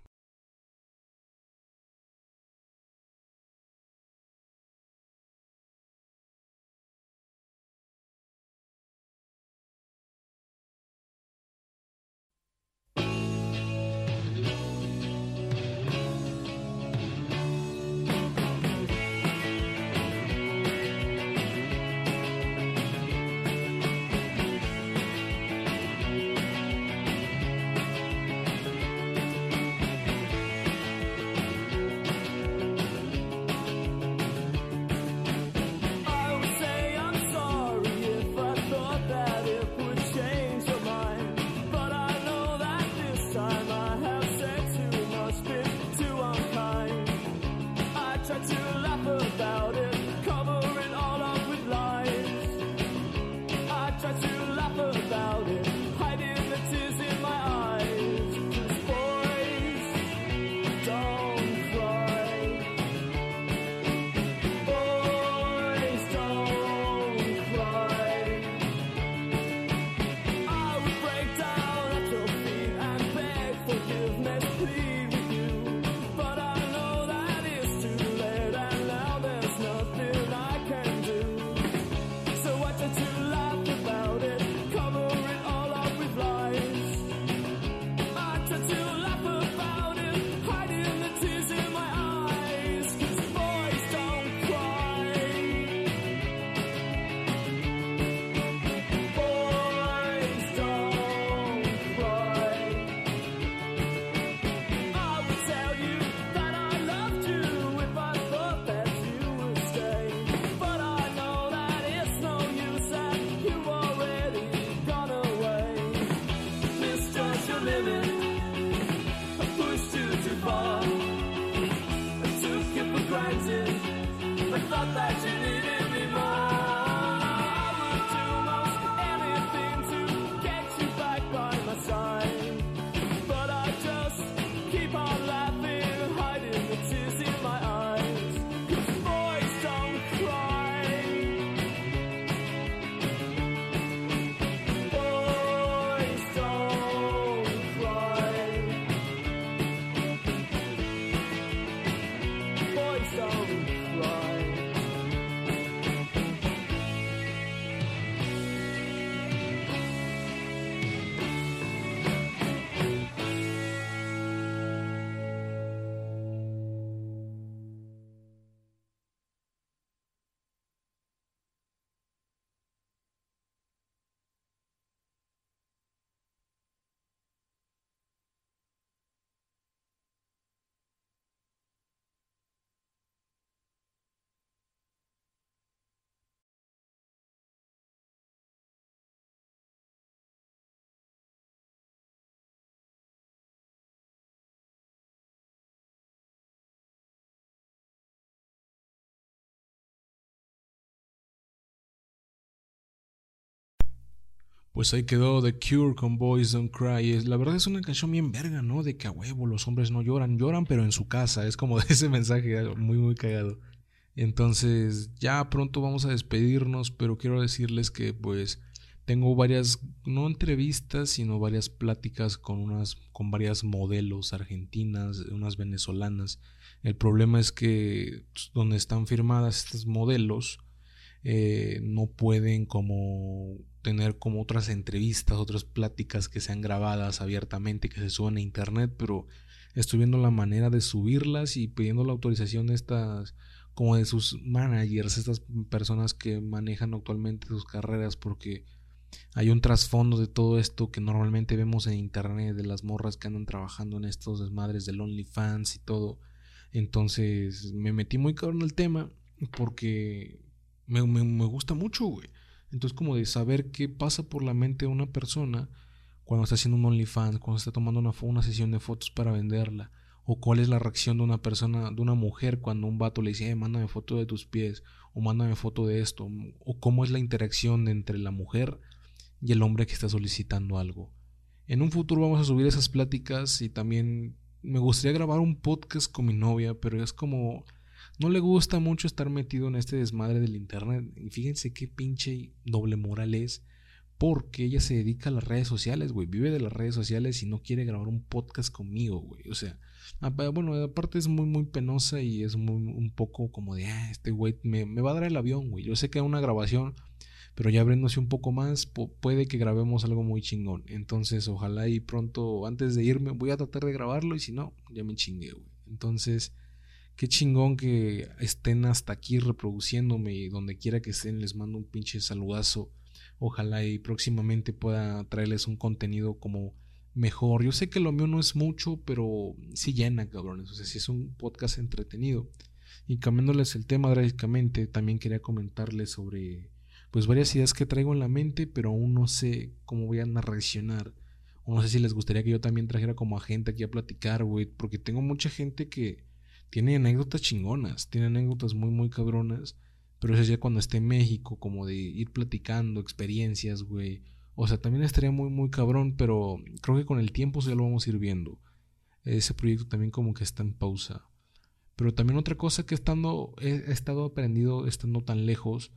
Pues ahí quedó The Cure con Boys Don't Cry. La verdad es una canción bien verga, ¿no? De que a huevo los hombres no lloran, lloran pero en su casa. Es como ese mensaje muy muy cagado. Entonces ya pronto vamos a despedirnos, pero quiero decirles que pues tengo varias, no entrevistas, sino varias pláticas con unas, con varias modelos argentinas, unas venezolanas. El problema es que pues, donde están firmadas estas modelos eh, no pueden como tener como otras entrevistas, otras pláticas que sean grabadas abiertamente, que se suban a internet, pero estoy viendo la manera de subirlas y pidiendo la autorización de estas, como de sus managers, estas personas que manejan actualmente sus carreras, porque hay un trasfondo de todo esto que normalmente vemos en internet, de las morras que andan trabajando en estos desmadres del OnlyFans y todo. Entonces me metí muy cabrón en el tema porque me, me, me gusta mucho, güey. Entonces, como de saber qué pasa por la mente de una persona cuando está haciendo un OnlyFans, cuando está tomando una, una sesión de fotos para venderla, o cuál es la reacción de una persona, de una mujer cuando un vato le dice, eh, mándame foto de tus pies, o mándame foto de esto, o cómo es la interacción entre la mujer y el hombre que está solicitando algo. En un futuro vamos a subir esas pláticas y también me gustaría grabar un podcast con mi novia, pero es como no le gusta mucho estar metido en este desmadre del internet. Y fíjense qué pinche doble moral es. Porque ella se dedica a las redes sociales, güey. Vive de las redes sociales y no quiere grabar un podcast conmigo, güey. O sea, bueno, aparte es muy, muy penosa y es muy, un poco como de, ah, este güey me, me va a dar el avión, güey. Yo sé que una grabación, pero ya abriéndose un poco más, puede que grabemos algo muy chingón. Entonces, ojalá y pronto, antes de irme, voy a tratar de grabarlo y si no, ya me chingué, güey. Entonces, Qué chingón que estén hasta aquí reproduciéndome y donde quiera que estén les mando un pinche saludazo. Ojalá y próximamente pueda traerles un contenido como mejor. Yo sé que lo mío no es mucho, pero sí llena, cabrones. O sea, sí es un podcast entretenido. Y cambiándoles el tema drásticamente, también quería comentarles sobre pues varias ideas que traigo en la mente, pero aún no sé cómo voy a reaccionar. O no sé si les gustaría que yo también trajera como agente aquí a platicar, güey, porque tengo mucha gente que tiene anécdotas chingonas, tiene anécdotas muy, muy cabronas. Pero eso ya cuando esté en México, como de ir platicando experiencias, güey. O sea, también estaría muy, muy cabrón, pero creo que con el tiempo ya lo vamos a ir viendo. Ese proyecto también como que está en pausa. Pero también otra cosa que estando, he, estado aprendido estando tan lejos,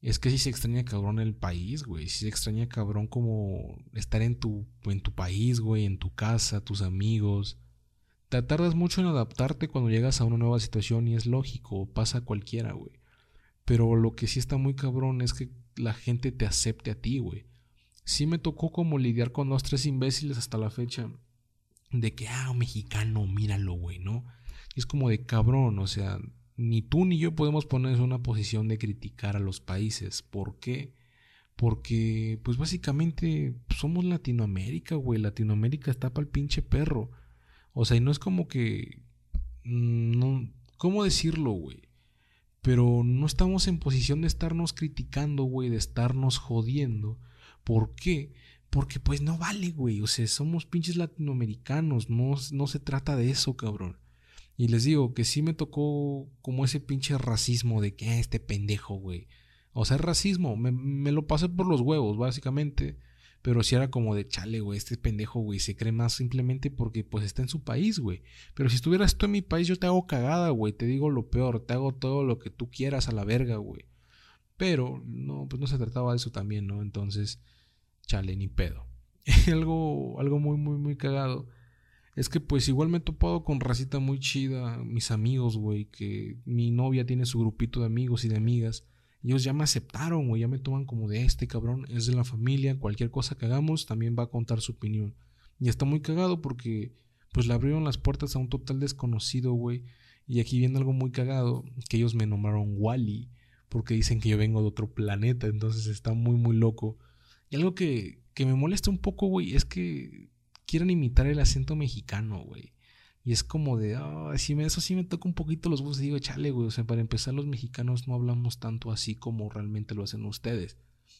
es que si se extraña cabrón el país, güey. Si se extraña cabrón como estar en tu, en tu país, güey, en tu casa, tus amigos te tardas mucho en adaptarte cuando llegas a una nueva situación y es lógico, pasa cualquiera, güey. Pero lo que sí está muy cabrón es que la gente te acepte a ti, güey. Sí me tocó como lidiar con dos, tres imbéciles hasta la fecha. De que, ah, un mexicano, míralo, güey, ¿no? Y es como de cabrón, o sea, ni tú ni yo podemos ponernos en una posición de criticar a los países. ¿Por qué? Porque, pues básicamente somos Latinoamérica, güey. Latinoamérica está para el pinche perro. O sea, y no es como que... Mm, no, ¿Cómo decirlo, güey? Pero no estamos en posición de estarnos criticando, güey, de estarnos jodiendo. ¿Por qué? Porque pues no vale, güey. O sea, somos pinches latinoamericanos. No, no se trata de eso, cabrón. Y les digo que sí me tocó como ese pinche racismo de que ah, este pendejo, güey. O sea, racismo. Me, me, lo pasé por los huevos, básicamente. Pero si era como de chale, güey, este pendejo, güey, se cree más simplemente porque pues está en su país, güey. Pero si estuvieras tú en mi país, yo te hago cagada, güey. Te digo lo peor, te hago todo lo que tú quieras a la verga, güey. Pero no, pues no se trataba de eso también, ¿no? Entonces, chale, ni pedo. algo, algo muy, muy, muy cagado. Es que pues igual me he topado con racita muy chida, mis amigos, güey, que mi novia tiene su grupito de amigos y de amigas ellos ya me aceptaron, güey, ya me toman como de este cabrón, es de la familia, cualquier cosa que hagamos también va a contar su opinión. Y está muy cagado porque pues le abrieron las puertas a un total desconocido, güey. Y aquí viene algo muy cagado, que ellos me nombraron Wally, porque dicen que yo vengo de otro planeta, entonces está muy, muy loco. Y algo que, que me molesta un poco, güey, es que quieran imitar el acento mexicano, güey. Y es como de, ah, eso sí me toca un poquito los huevos y digo, chale, güey, o sea, para empezar los mexicanos no hablamos tanto así como realmente lo hacen ustedes.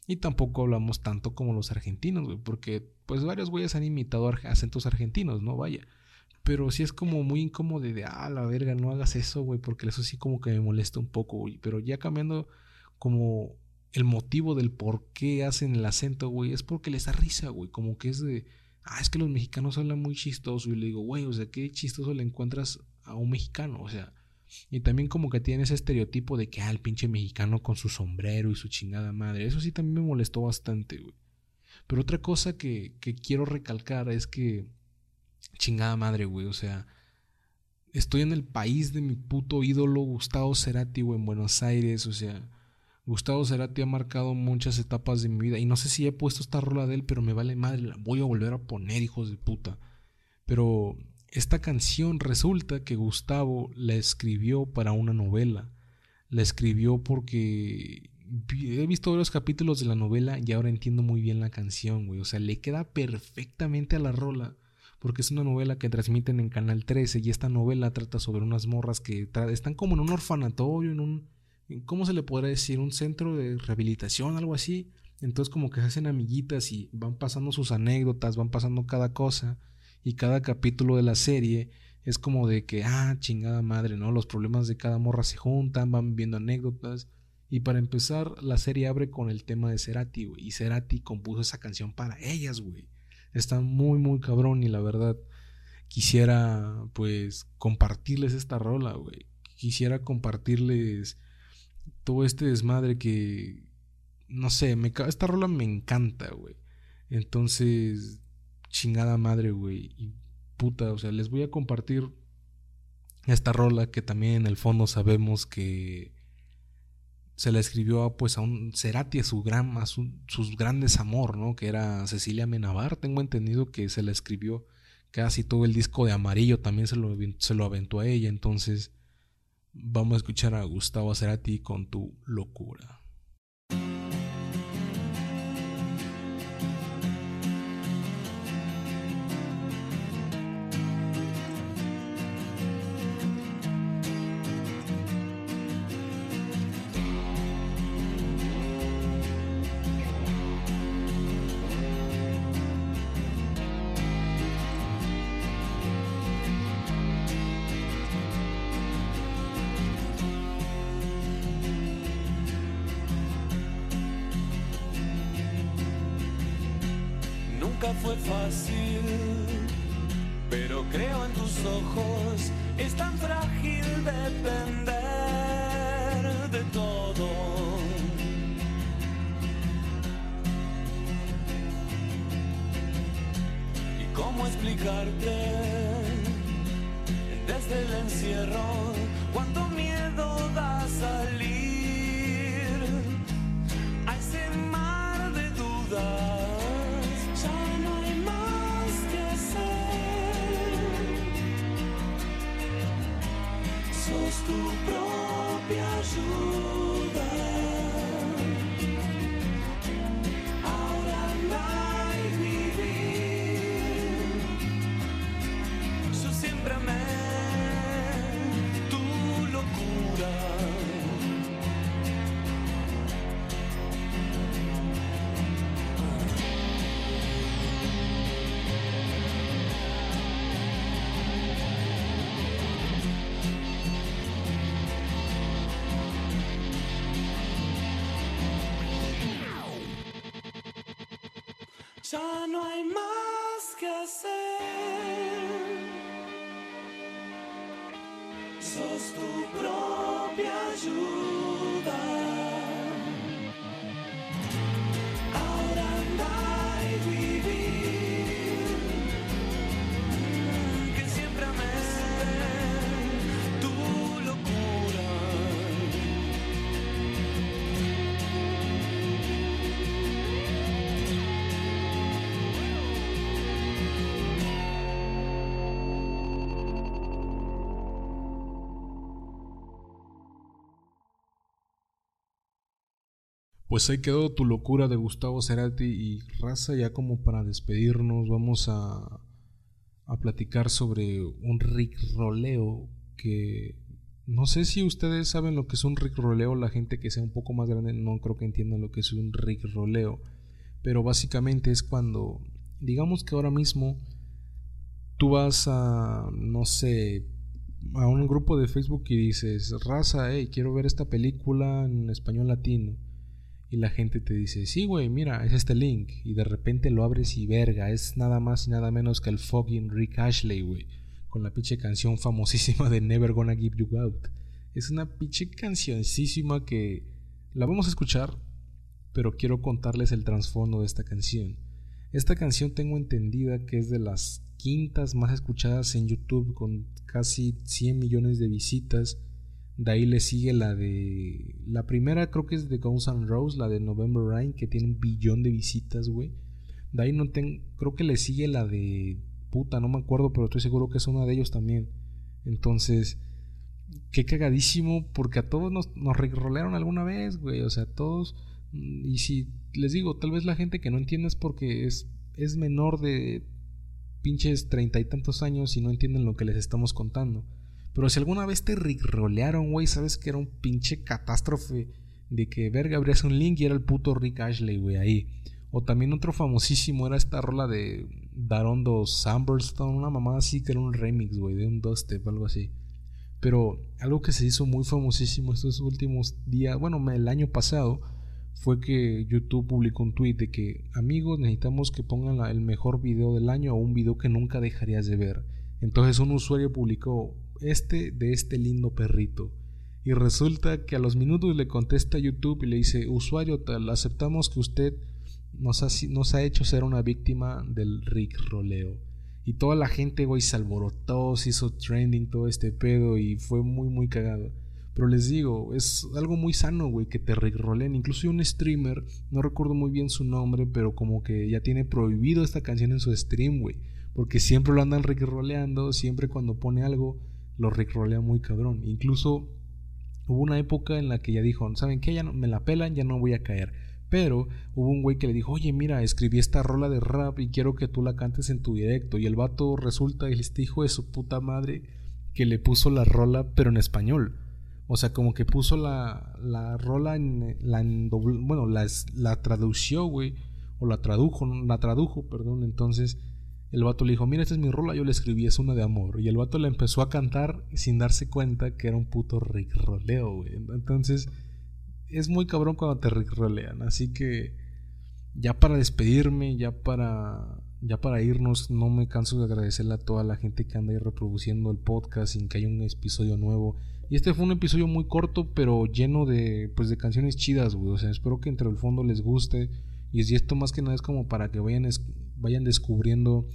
Y tampoco hablamos tanto como los argentinos, güey, porque pues varios güeyes han imitado acentos argentinos, ¿no? Vaya. Pero sí es como muy incómodo de, ah, la verga, no hagas eso, güey, porque eso sí como que me molesta un poco, güey. Pero ya cambiando como el motivo del por qué hacen el acento, güey, es porque les da risa, güey. Como que es de, ah, es que los mexicanos hablan muy chistoso. Y le digo, güey, o sea, qué chistoso le encuentras a un mexicano, o sea. Y también como que tiene ese estereotipo de que, ah, el pinche mexicano con su sombrero y su chingada madre. Eso sí también me molestó bastante, güey. Pero otra cosa que, que quiero recalcar es que, chingada madre, güey, o sea, estoy en el país de mi puto ídolo Gustavo Cerati, güey, en Buenos Aires, o sea Gustavo Cerati ha marcado muchas etapas de mi vida. Y no sé si he puesto esta rola de él, pero me vale madre. La voy a volver a poner, hijos de puta. Pero esta canción resulta que Gustavo la escribió para una novela. La escribió porque he visto varios capítulos de la novela y ahora entiendo muy bien la canción, güey. O sea, le queda perfectamente a la rola. Porque es una novela que transmiten en Canal 13 y esta novela trata sobre unas morras que están como en un orfanatorio, en un ¿cómo se le podrá decir? Un centro de rehabilitación, algo así. Entonces como que se hacen amiguitas y van pasando sus anécdotas, van pasando cada cosa y cada capítulo de la serie es como de que, ah, chingada madre, ¿no? Los problemas de cada morra se juntan, van viendo anécdotas. Y para empezar, la serie abre con el tema de Cerati, güey. Y Cerati compuso esa canción para ellas, güey. Está muy, muy cabrón y la verdad quisiera, pues, compartirles esta rola, güey. Quisiera compartirles todo este desmadre que, no sé, me, esta rola me encanta, güey. Entonces, chingada madre, güey. Y puta, o sea, les voy a compartir esta rola que también en el fondo sabemos que se la escribió pues a un Cerati a su gran a sus grandes amor, ¿no? Que era Cecilia Menabar, tengo entendido que se la escribió casi todo el disco de Amarillo también se lo, se lo aventó a ella, entonces Vamos a escuchar a Gustavo Cerati con tu locura. Encierro cuánto miedo Ya no hay más que hacer. Sos tu propia ayuda. Pues ahí quedó tu locura de Gustavo Cerati y raza ya como para despedirnos vamos a, a platicar sobre un Rick Roleo que no sé si ustedes saben lo que es un Rick Roleo, la gente que sea un poco más grande no creo que entiendan lo que es un Rick Roleo, pero básicamente es cuando digamos que ahora mismo tú vas a no sé a un grupo de Facebook y dices, raza, hey, quiero ver esta película en español latino y la gente te dice, sí, güey, mira, es este link. Y de repente lo abres y verga, es nada más y nada menos que el fucking Rick Ashley, güey. Con la pinche canción famosísima de Never Gonna Give You Out. Es una pinche cancioncísima que la vamos a escuchar, pero quiero contarles el trasfondo de esta canción. Esta canción tengo entendida que es de las quintas más escuchadas en YouTube con casi 100 millones de visitas de ahí le sigue la de. La primera creo que es de Guns N' Roses, la de November Rain, que tiene un billón de visitas, güey. De ahí no tengo. Creo que le sigue la de. Puta, no me acuerdo, pero estoy seguro que es una de ellos también. Entonces. Qué cagadísimo, porque a todos nos, nos rolearon alguna vez, güey. O sea, todos. Mm, y si les digo, tal vez la gente que no entiende es porque es, es menor de pinches treinta y tantos años y no entienden lo que les estamos contando. Pero si alguna vez te rolearon, güey, sabes que era un pinche catástrofe de que verga abrías un link y era el puto Rick Ashley, güey, ahí. O también otro famosísimo era esta rola de Darondo Samberstone, una mamada así que era un remix, güey, de un dubstep, algo así. Pero algo que se hizo muy famosísimo estos últimos días, bueno, el año pasado, fue que YouTube publicó un tweet de que, amigos, necesitamos que pongan el mejor video del año o un video que nunca dejarías de ver. Entonces un usuario publicó este de este lindo perrito. Y resulta que a los minutos le contesta YouTube y le dice, usuario tal, aceptamos que usted nos ha, ha hecho ser una víctima del Rick. Y toda la gente, güey, se alborotó, se hizo trending todo este pedo y fue muy, muy cagado. Pero les digo, es algo muy sano, güey, que te roleen. Incluso un streamer, no recuerdo muy bien su nombre, pero como que ya tiene prohibido esta canción en su stream, güey. Porque siempre lo andan roleando, siempre cuando pone algo lo rickrolea muy cabrón. Incluso hubo una época en la que ya dijo, ¿saben qué? Ya no, me la pelan, ya no voy a caer. Pero hubo un güey que le dijo, oye, mira, escribí esta rola de rap y quiero que tú la cantes en tu directo. Y el vato resulta, este hijo de su puta madre, que le puso la rola, pero en español. O sea, como que puso la, la rola en, la bueno, la, la tradució, güey, o la tradujo, la tradujo, perdón. Entonces, el vato le dijo, mira, esta es mi rola, yo le escribí, es una de amor. Y el vato le empezó a cantar sin darse cuenta que era un puto roleo, güey. Entonces, es muy cabrón cuando te rolean. Así que, ya para despedirme, ya para, ya para irnos, no me canso de agradecerle a toda la gente que anda ahí reproduciendo el podcast sin que haya un episodio nuevo. Y este fue un episodio muy corto, pero lleno de, pues, de canciones chidas, güey. O sea, espero que entre el fondo les guste. Y esto más que nada es como para que vayan, vayan descubriendo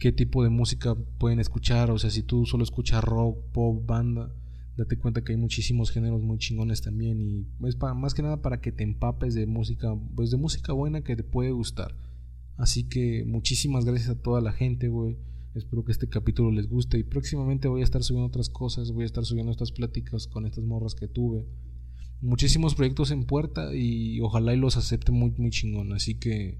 qué tipo de música pueden escuchar. O sea, si tú solo escuchas rock, pop, banda, date cuenta que hay muchísimos géneros muy chingones también. Y es para, más que nada para que te empapes de música, pues de música buena que te puede gustar. Así que muchísimas gracias a toda la gente, güey. Espero que este capítulo les guste y próximamente voy a estar subiendo otras cosas, voy a estar subiendo estas pláticas con estas morras que tuve. Muchísimos proyectos en puerta y ojalá y los acepte muy muy chingón, así que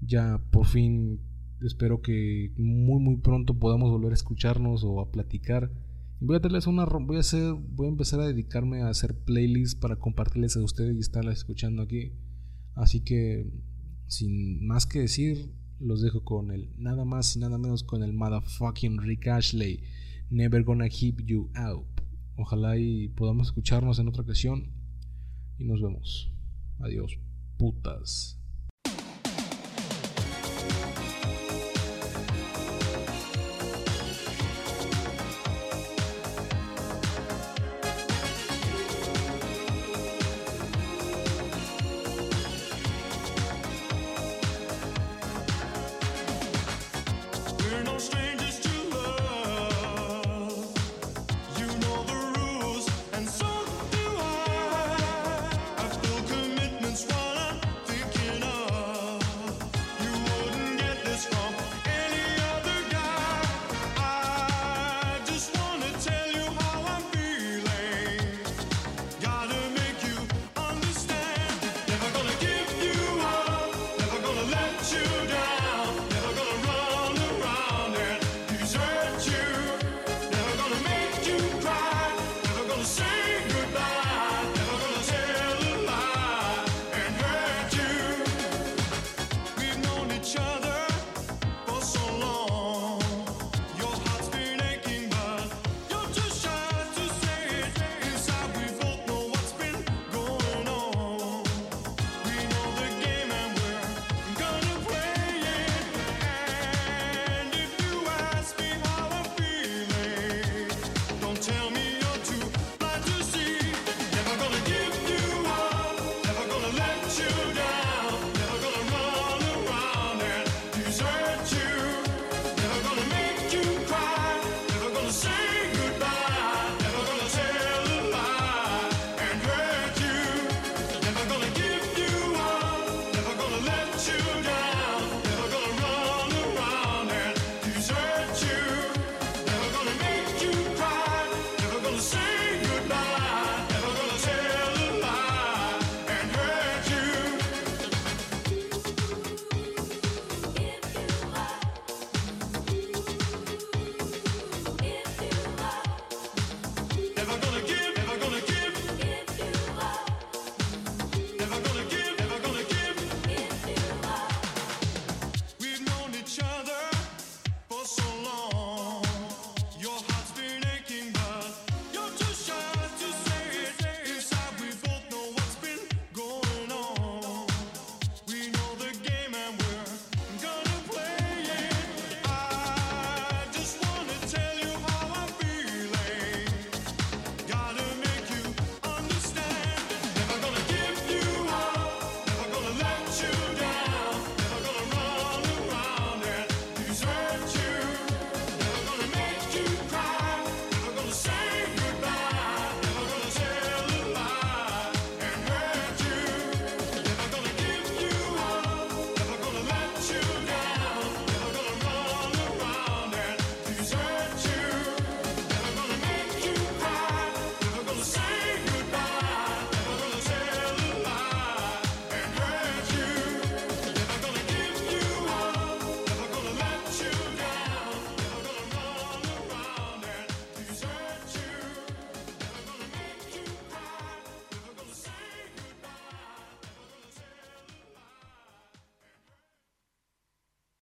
ya por fin Espero que muy muy pronto podamos volver a escucharnos o a platicar. Voy a darles una voy a hacer voy a empezar a dedicarme a hacer playlists para compartirles a ustedes y estarlas escuchando aquí. Así que sin más que decir, los dejo con el nada más y nada menos con el motherfucking Rick Ashley. Never gonna keep you out. Ojalá y podamos escucharnos en otra ocasión. Y nos vemos. Adiós, putas.